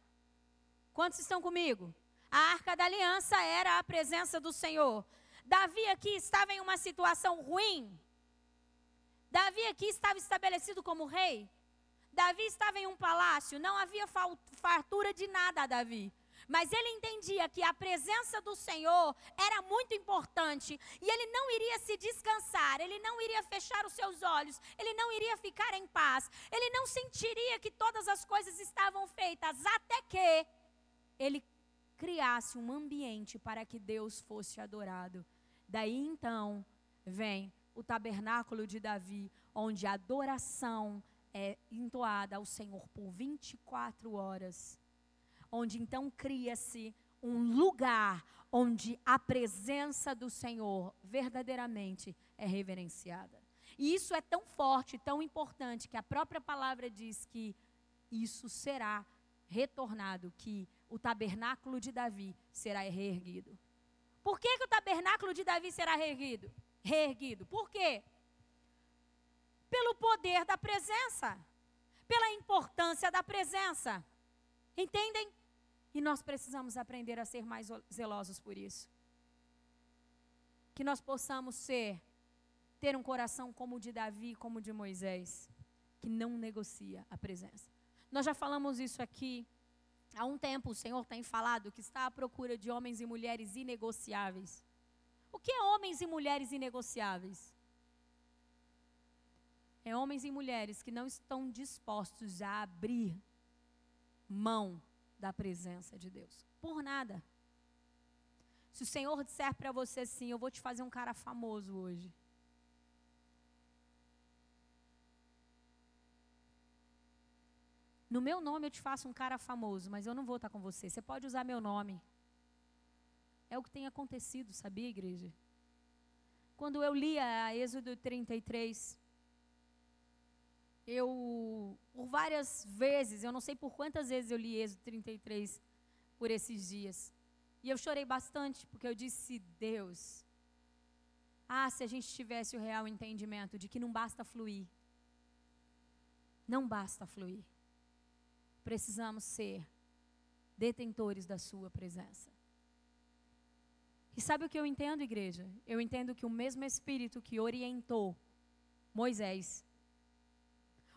Quantos estão comigo? A arca da aliança era a presença do Senhor. Davi aqui estava em uma situação ruim, Davi aqui estava estabelecido como rei. Davi estava em um palácio, não havia fartura de nada a Davi. Mas ele entendia que a presença do Senhor era muito importante e ele não iria se descansar, ele não iria fechar os seus olhos, ele não iria ficar em paz, ele não sentiria que todas as coisas estavam feitas até que ele criasse um ambiente para que Deus fosse adorado. Daí então vem o tabernáculo de Davi, onde a adoração é entoada ao Senhor por 24 horas. Onde então cria-se um lugar onde a presença do Senhor verdadeiramente é reverenciada. E isso é tão forte, tão importante, que a própria palavra diz que isso será retornado, que o tabernáculo de Davi será reerguido. Por que, que o tabernáculo de Davi será reerguido? reerguido. Por quê? Pelo poder da presença, pela importância da presença. Entendem? E nós precisamos aprender a ser mais zelosos por isso. Que nós possamos ser, ter um coração como o de Davi, como o de Moisés, que não negocia a presença. Nós já falamos isso aqui. Há um tempo o Senhor tem falado que está à procura de homens e mulheres inegociáveis o que é homens e mulheres inegociáveis? É homens e mulheres que não estão dispostos a abrir mão da presença de Deus. Por nada. Se o Senhor disser para você assim, eu vou te fazer um cara famoso hoje. No meu nome eu te faço um cara famoso, mas eu não vou estar com você. Você pode usar meu nome. É o que tem acontecido, sabia, igreja? Quando eu lia a Êxodo 33, eu, por várias vezes, eu não sei por quantas vezes eu li Êxodo 33 por esses dias. E eu chorei bastante, porque eu disse, Deus, ah, se a gente tivesse o real entendimento de que não basta fluir. Não basta fluir. Precisamos ser detentores da Sua presença. E sabe o que eu entendo, igreja? Eu entendo que o mesmo Espírito que orientou Moisés,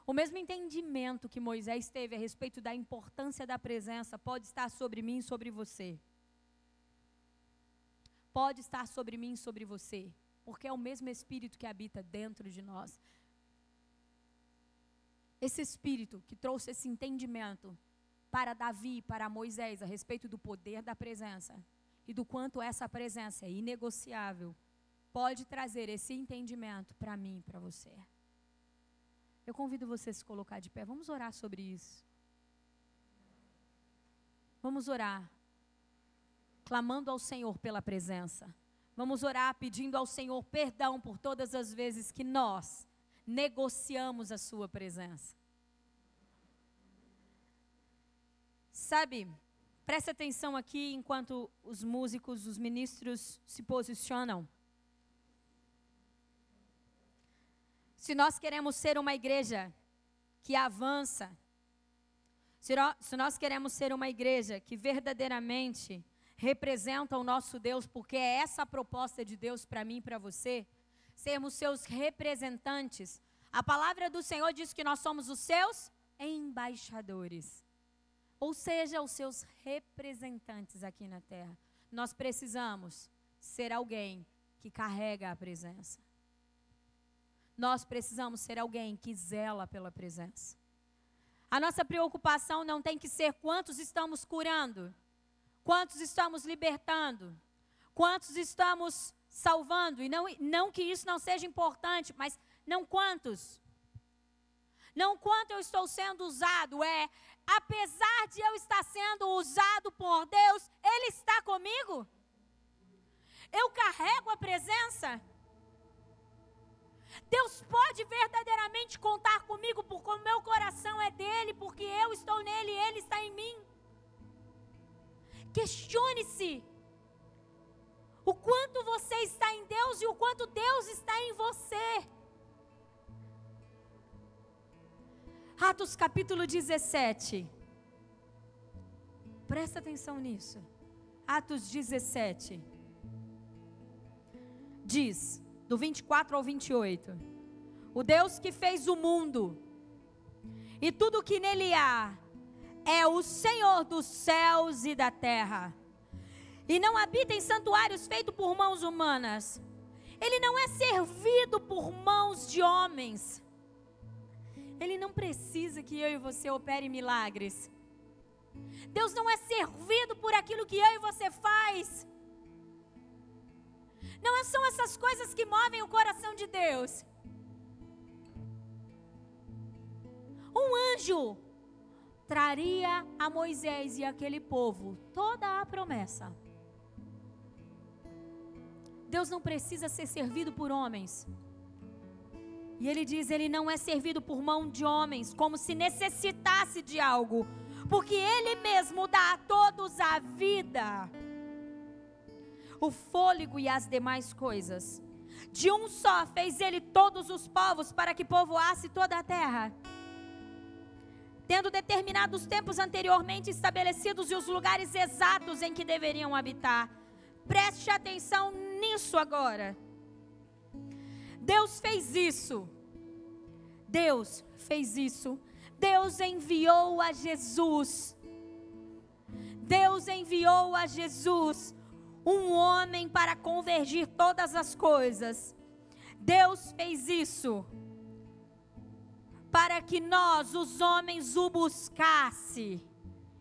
o mesmo entendimento que Moisés teve a respeito da importância da presença, pode estar sobre mim e sobre você. Pode estar sobre mim e sobre você, porque é o mesmo Espírito que habita dentro de nós. Esse Espírito que trouxe esse entendimento para Davi, para Moisés, a respeito do poder da presença e do quanto essa presença é inegociável, pode trazer esse entendimento para mim e para você. Eu convido você a se colocar de pé. Vamos orar sobre isso. Vamos orar, clamando ao Senhor pela presença. Vamos orar pedindo ao Senhor perdão por todas as vezes que nós negociamos a Sua presença. Sabe, preste atenção aqui enquanto os músicos, os ministros se posicionam. Se nós queremos ser uma igreja que avança, se nós queremos ser uma igreja que verdadeiramente representa o nosso Deus, porque é essa a proposta de Deus para mim e para você, sermos seus representantes. A palavra do Senhor diz que nós somos os seus embaixadores, ou seja, os seus representantes aqui na terra. Nós precisamos ser alguém que carrega a presença. Nós precisamos ser alguém que zela pela presença. A nossa preocupação não tem que ser quantos estamos curando, quantos estamos libertando, quantos estamos salvando. E não, não que isso não seja importante, mas não quantos. Não quanto eu estou sendo usado, é apesar de eu estar sendo usado por Deus, Ele está comigo? Eu carrego a presença? Deus pode verdadeiramente contar comigo, porque o meu coração é dele, porque eu estou nele e ele está em mim. Questione-se o quanto você está em Deus e o quanto Deus está em você. Atos capítulo 17. Presta atenção nisso. Atos 17. Diz: do 24 ao 28. O Deus que fez o mundo e tudo que nele há é o Senhor dos céus e da terra. E não habita em santuários feitos por mãos humanas. Ele não é servido por mãos de homens. Ele não precisa que eu e você opere milagres. Deus não é servido por aquilo que eu e você faz. Não são essas coisas que movem o coração de Deus. Um anjo traria a Moisés e aquele povo toda a promessa. Deus não precisa ser servido por homens. E ele diz: ele não é servido por mão de homens, como se necessitasse de algo, porque ele mesmo dá a todos a vida o fôlego e as demais coisas. De um só fez ele todos os povos para que povoasse toda a terra. Tendo determinado os tempos anteriormente estabelecidos e os lugares exatos em que deveriam habitar. Preste atenção nisso agora. Deus fez isso. Deus fez isso. Deus enviou a Jesus. Deus enviou a Jesus um homem para convergir todas as coisas. Deus fez isso para que nós, os homens, o buscasse.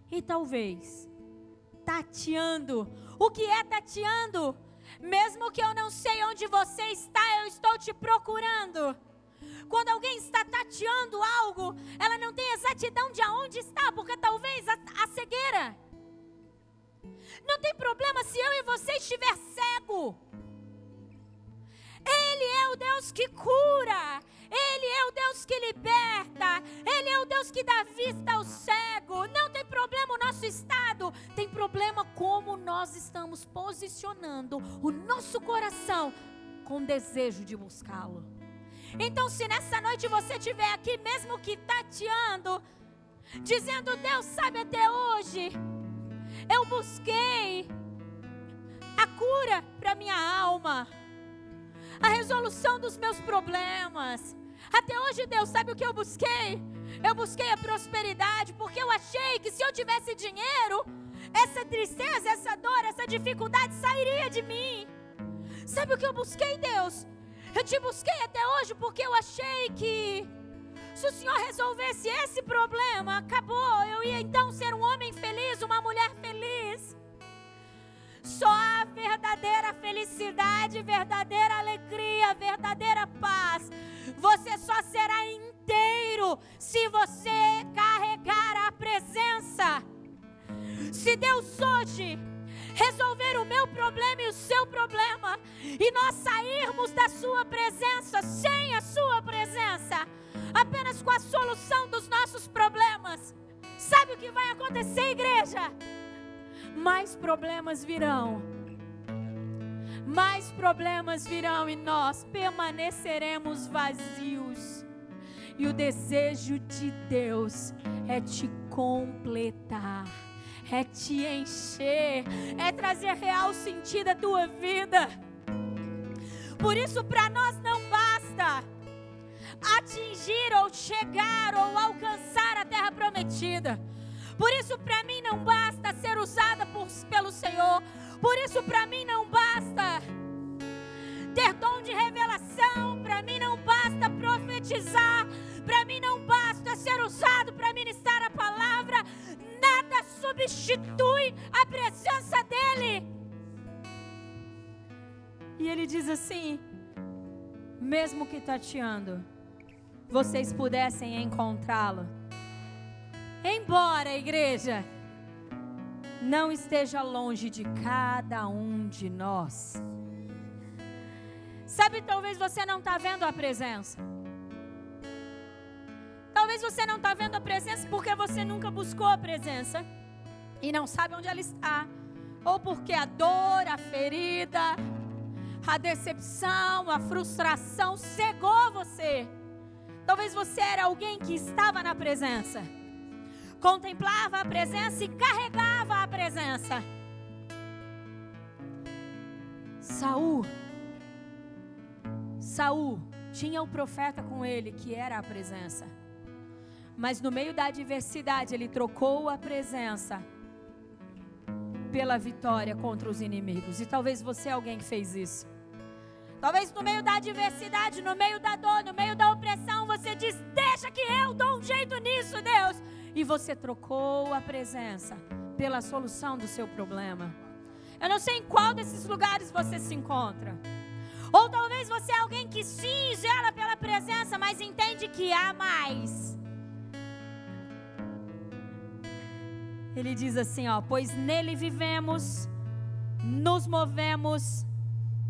E talvez tateando. O que é tateando? Mesmo que eu não sei onde você está, eu estou te procurando. Quando alguém está tateando algo, ela não tem exatidão de aonde está, porque talvez a, a cegueira não tem problema se eu e você estiver cego. Ele é o Deus que cura. Ele é o Deus que liberta. Ele é o Deus que dá vista ao cego. Não tem problema o nosso estado. Tem problema como nós estamos posicionando o nosso coração com desejo de buscá-lo. Então, se nessa noite você estiver aqui, mesmo que tateando, dizendo, Deus sabe até hoje eu busquei a cura para minha alma, a resolução dos meus problemas. Até hoje, Deus, sabe o que eu busquei? Eu busquei a prosperidade, porque eu achei que se eu tivesse dinheiro, essa tristeza, essa dor, essa dificuldade sairia de mim. Sabe o que eu busquei, Deus? Eu te busquei até hoje porque eu achei que se o Senhor resolvesse esse problema, acabou. Eu ia então ser um homem feliz, uma mulher feliz. Só a verdadeira felicidade, verdadeira alegria, verdadeira paz. Você só será inteiro se você carregar a presença. Se Deus hoje resolver o meu problema e o seu problema, e nós sairmos da Sua presença sem a Sua presença, apenas com a solução dos nossos problemas, Sabe o que vai acontecer, igreja? Mais problemas virão. Mais problemas virão e nós permaneceremos vazios. E o desejo de Deus é te completar, é te encher, é trazer real sentido à tua vida. Por isso, para nós não basta atingir ou chegar ou alcançar a terra prometida. Por isso, para mim, não basta ser usada por, pelo Senhor. Por isso, para mim, não basta ter dom de revelação. Para mim, não basta profetizar. Para mim, não basta ser usado para ministrar a palavra. Nada substitui a presença dEle. E ele diz assim: mesmo que tateando, vocês pudessem encontrá-lo. Embora, igreja, não esteja longe de cada um de nós. Sabe, talvez você não está vendo a presença. Talvez você não está vendo a presença porque você nunca buscou a presença e não sabe onde ela está. Ou porque a dor, a ferida, a decepção, a frustração cegou você. Talvez você era alguém que estava na presença, contemplava a presença e carregava a presença. Saul, Saul tinha o profeta com ele, que era a presença. Mas no meio da adversidade, ele trocou a presença pela vitória contra os inimigos. E talvez você é alguém que fez isso. Talvez no meio da adversidade, no meio da dor, no meio da opressão, você diz: Deixa que eu dou um jeito nisso, Deus. E você trocou a presença pela solução do seu problema. Eu não sei em qual desses lugares você se encontra. Ou talvez você é alguém que sim gera pela presença, mas entende que há mais. Ele diz assim, ó: "Pois nele vivemos, nos movemos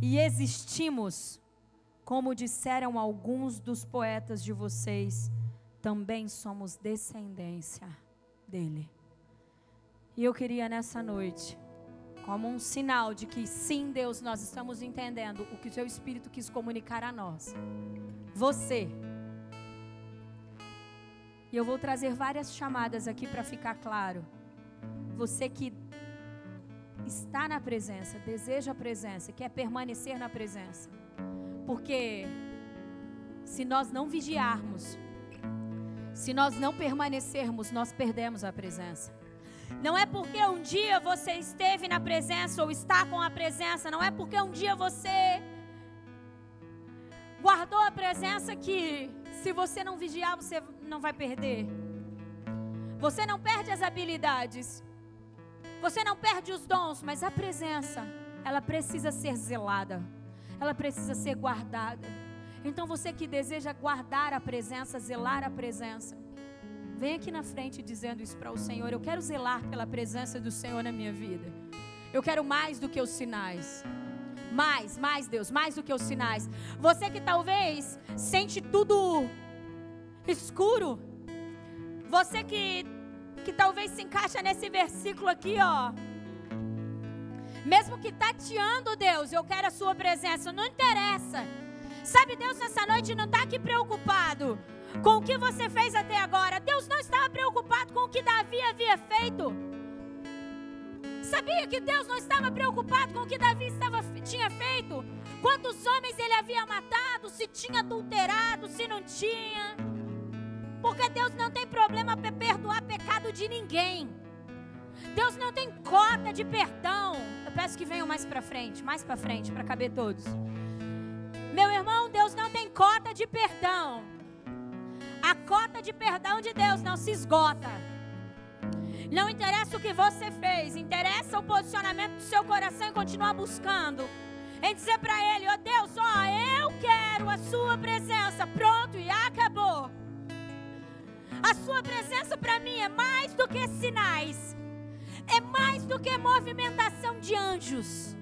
e existimos, como disseram alguns dos poetas de vocês, também somos descendência dele. E eu queria nessa noite, como um sinal de que sim, Deus, nós estamos entendendo o que o seu Espírito quis comunicar a nós. Você. E eu vou trazer várias chamadas aqui para ficar claro. Você que está na presença, deseja a presença, quer permanecer na presença. Porque se nós não vigiarmos, se nós não permanecermos, nós perdemos a presença. Não é porque um dia você esteve na presença ou está com a presença, não é porque um dia você guardou a presença que se você não vigiar, você não vai perder. Você não perde as habilidades. Você não perde os dons, mas a presença, ela precisa ser zelada. Ela precisa ser guardada. Então você que deseja guardar a presença, zelar a presença, vem aqui na frente dizendo isso para o Senhor. Eu quero zelar pela presença do Senhor na minha vida. Eu quero mais do que os sinais. Mais, mais Deus, mais do que os sinais. Você que talvez sente tudo escuro. Você que que talvez se encaixa nesse versículo aqui, ó. Mesmo que tateando Deus, eu quero a sua presença, não interessa. Sabe, Deus nessa noite não está aqui preocupado com o que você fez até agora. Deus não estava preocupado com o que Davi havia feito. Sabia que Deus não estava preocupado com o que Davi estava, tinha feito? Quantos homens ele havia matado, se tinha adulterado, se não tinha. Porque Deus não tem problema para perdoar pecado de ninguém. Deus não tem cota de perdão. Eu peço que venham mais para frente, mais para frente, para caber todos. Meu irmão, Deus não tem cota de perdão. A cota de perdão de Deus não se esgota. Não interessa o que você fez, interessa o posicionamento do seu coração e continuar buscando. Em dizer para Ele: Ó oh Deus, ó, eu quero a Sua presença. Pronto, e acabou. A sua presença para mim é mais do que sinais, é mais do que movimentação de anjos.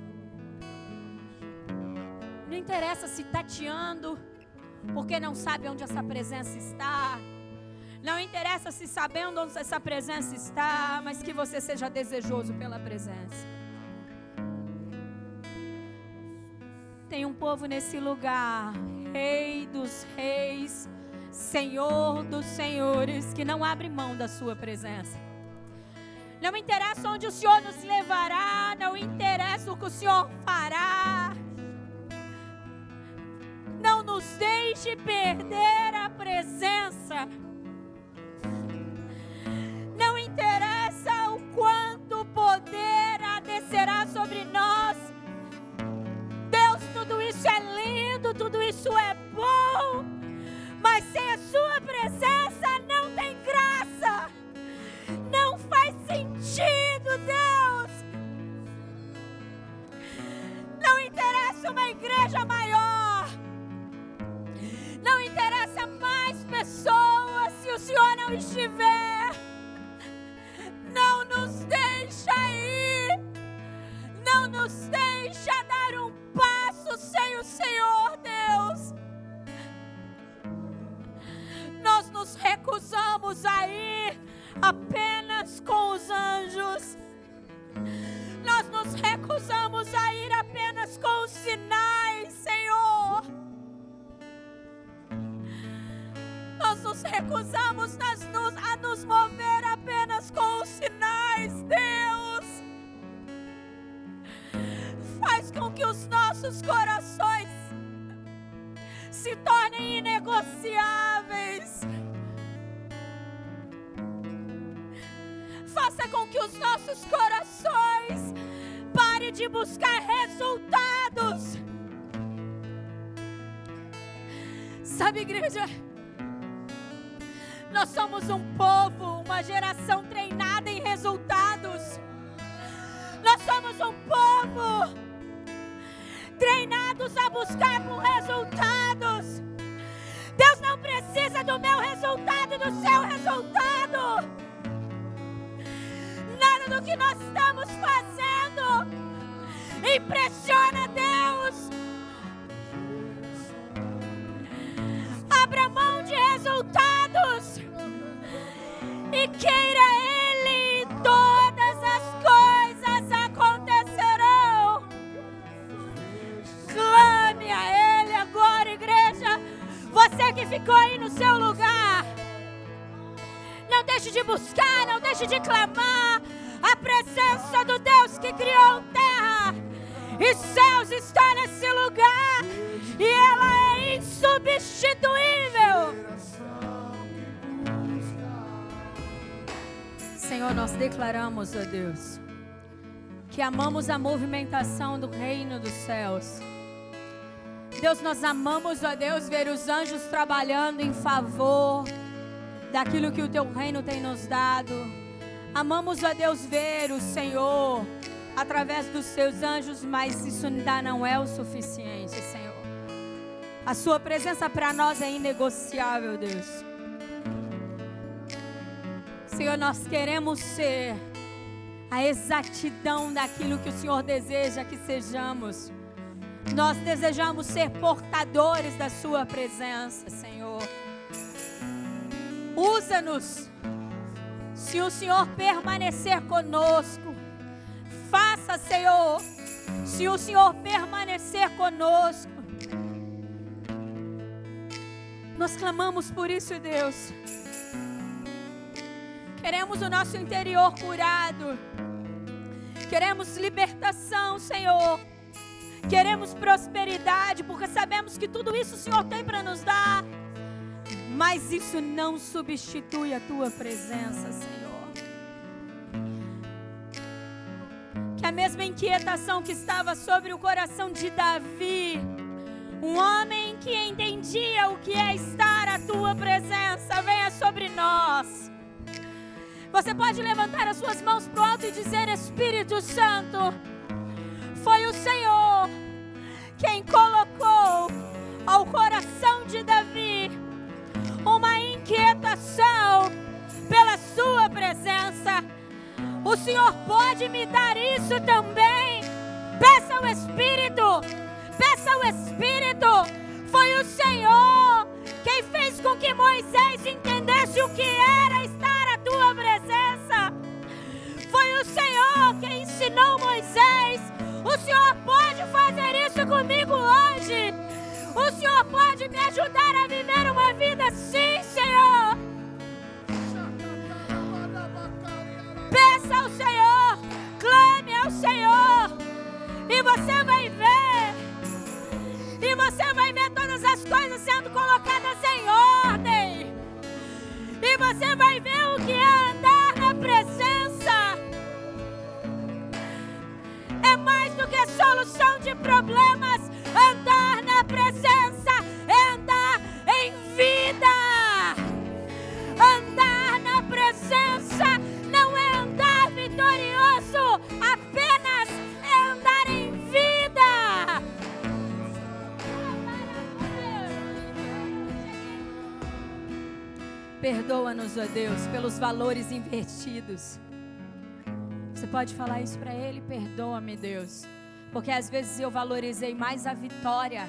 Não interessa se tateando, porque não sabe onde essa presença está. Não interessa se sabendo onde essa presença está, mas que você seja desejoso pela presença. Tem um povo nesse lugar, Rei dos Reis, Senhor dos Senhores, que não abre mão da Sua presença. Não interessa onde o Senhor nos levará, não interessa o que o Senhor fará. Não nos deixe perder a presença. Não interessa o quanto poder descerá sobre nós. Deus, tudo isso é lindo, tudo isso é bom. Sem a Sua presença não tem graça não faz sentido, Deus. Não interessa uma igreja maior. Não interessa mais pessoas se o Senhor não estiver. Não nos deixa ir. Não nos deixa dar um passo sem o Senhor, Deus. Nós nos recusamos a ir apenas com os anjos. Nós nos recusamos a ir apenas com os sinais, Senhor. Nós nos recusamos a nos mover apenas com os sinais, Deus. Faz com que os nossos corações se tornem inegociáveis. faça com que os nossos corações pare de buscar resultados. Sabe, igreja? Nós somos um povo, uma geração treinada em resultados. Nós somos um povo treinados a buscar por resultados. Deus não precisa do meu resultado, do seu resultado nada do que nós estamos fazendo impressiona Ficou aí no seu lugar. Não deixe de buscar, não deixe de clamar. A presença do Deus que criou terra e céus está nesse lugar e ela é insubstituível. Senhor, nós declaramos, ó Deus, que amamos a movimentação do reino dos céus. Deus, nós amamos, ó Deus, ver os anjos trabalhando em favor daquilo que o teu reino tem nos dado. Amamos a Deus ver o Senhor através dos seus anjos, mas isso ainda não é o suficiente, Senhor. A sua presença para nós é inegociável, Deus. Senhor, nós queremos ser a exatidão daquilo que o Senhor deseja que sejamos. Nós desejamos ser portadores da Sua presença, Senhor. Usa-nos se o Senhor permanecer conosco, faça, Senhor, se o Senhor permanecer conosco. Nós clamamos por isso, Deus. Queremos o nosso interior curado. Queremos libertação, Senhor. Queremos prosperidade, porque sabemos que tudo isso o Senhor tem para nos dar. Mas isso não substitui a tua presença, Senhor. Que a mesma inquietação que estava sobre o coração de Davi, um homem que entendia o que é estar à tua presença, venha sobre nós. Você pode levantar as suas mãos para alto e dizer: Espírito Santo, foi o Senhor quem colocou ao coração de Davi uma inquietação pela Sua presença. O Senhor pode me dar isso também. Peça ao Espírito, peça ao Espírito. Foi o Senhor quem fez com que Moisés entendesse o que era estar à tua presença. Foi o Senhor quem ensinou Moisés. O Senhor pode fazer isso comigo hoje. O Senhor pode me ajudar a viver uma vida sim, Senhor. Peça ao Senhor, clame ao Senhor, e você vai ver. E você vai ver todas as coisas sendo colocadas em ordem. E você vai ver o que é andar na presença. É mais do que solução de problemas. Andar na presença é andar em vida. Andar na presença não é andar vitorioso, apenas é andar em vida. Perdoa-nos, ó Deus, pelos valores invertidos. Você pode falar isso para Ele? Perdoa-me, Deus. Porque às vezes eu valorizei mais a vitória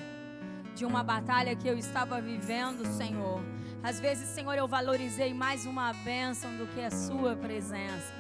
de uma batalha que eu estava vivendo, Senhor. Às vezes, Senhor, eu valorizei mais uma bênção do que a Sua presença.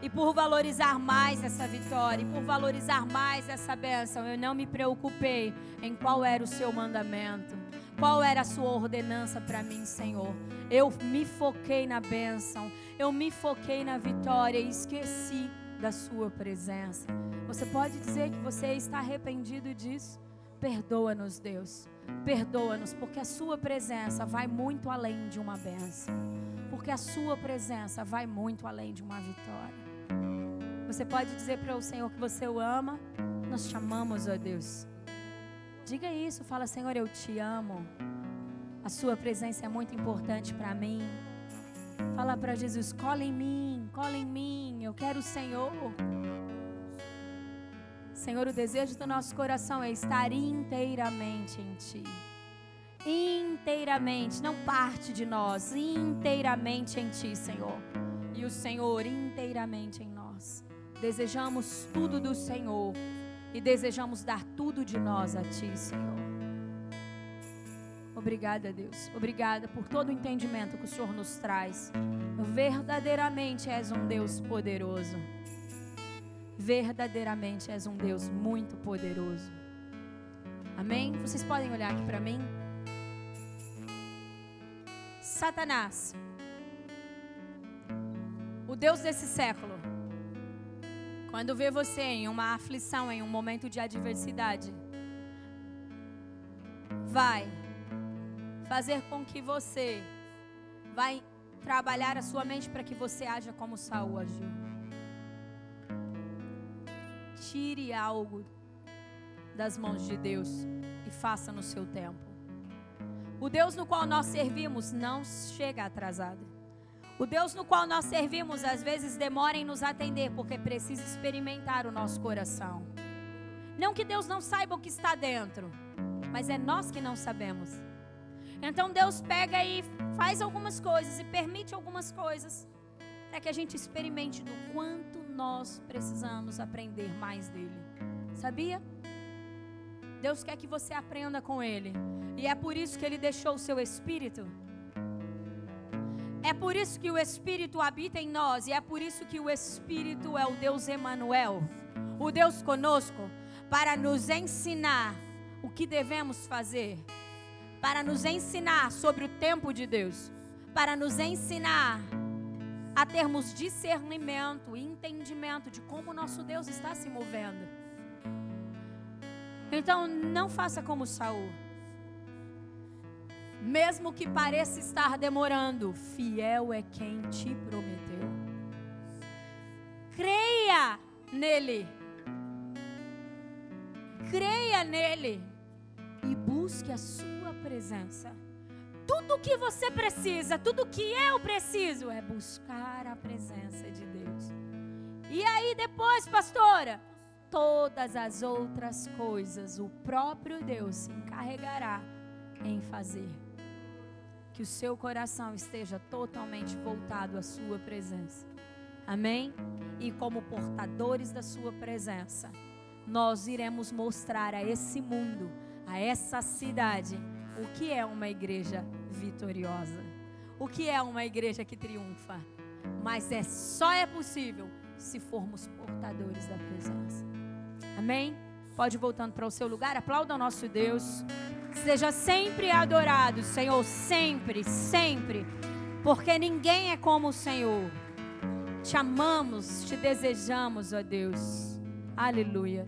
E por valorizar mais essa vitória, e por valorizar mais essa bênção, eu não me preocupei em qual era o seu mandamento, qual era a sua ordenança para mim, Senhor. Eu me foquei na bênção, eu me foquei na vitória e esqueci da sua presença. Você pode dizer que você está arrependido disso? Perdoa-nos, Deus. Perdoa-nos, porque a sua presença vai muito além de uma bênção. Porque a sua presença vai muito além de uma vitória. Você pode dizer para o Senhor que você o ama? Nós chamamos, ó Deus. Diga isso, fala, Senhor, eu te amo. A sua presença é muito importante para mim. Fala para Jesus, cola em mim, cola em mim. Eu quero o Senhor. Senhor, o desejo do nosso coração é estar inteiramente em Ti. Inteiramente, não parte de nós, inteiramente em Ti, Senhor. E o Senhor inteiramente em nós. Desejamos tudo do Senhor e desejamos dar tudo de nós a Ti, Senhor. Obrigada, Deus. Obrigada por todo o entendimento que o Senhor nos traz. Verdadeiramente és um Deus poderoso. Verdadeiramente és um Deus muito poderoso. Amém? Vocês podem olhar aqui para mim? Satanás, o Deus desse século, quando vê você em uma aflição, em um momento de adversidade, vai fazer com que você vai trabalhar a sua mente para que você haja como Saul agiu. Tire algo das mãos de Deus e faça no seu tempo. O Deus no qual nós servimos não chega atrasado. O Deus no qual nós servimos às vezes demora em nos atender porque precisa experimentar o nosso coração. Não que Deus não saiba o que está dentro, mas é nós que não sabemos. Então Deus pega e faz algumas coisas e permite algumas coisas para que a gente experimente do quanto nós precisamos aprender mais dele. Sabia? Deus quer que você aprenda com ele. E é por isso que ele deixou o seu espírito. É por isso que o espírito habita em nós e é por isso que o espírito é o Deus Emanuel, o Deus conosco, para nos ensinar o que devemos fazer para nos ensinar sobre o tempo de Deus, para nos ensinar a termos discernimento e entendimento de como o nosso Deus está se movendo. Então, não faça como Saul. Mesmo que pareça estar demorando, fiel é quem te prometeu. Creia nele. Creia nele e busque a sua presença. Tudo que você precisa, tudo que eu preciso é buscar a presença de Deus. E aí depois, pastora, todas as outras coisas o próprio Deus se encarregará em fazer. Que o seu coração esteja totalmente voltado à sua presença. Amém? E como portadores da sua presença, nós iremos mostrar a esse mundo a essa cidade o que é uma igreja vitoriosa. o que é uma igreja que triunfa. Mas é só é possível se formos portadores da presença. Amém? Pode ir voltando para o seu lugar, aplauda o nosso Deus. Seja sempre adorado, Senhor, sempre, sempre. Porque ninguém é como o Senhor. Te amamos, te desejamos, ó Deus. Aleluia.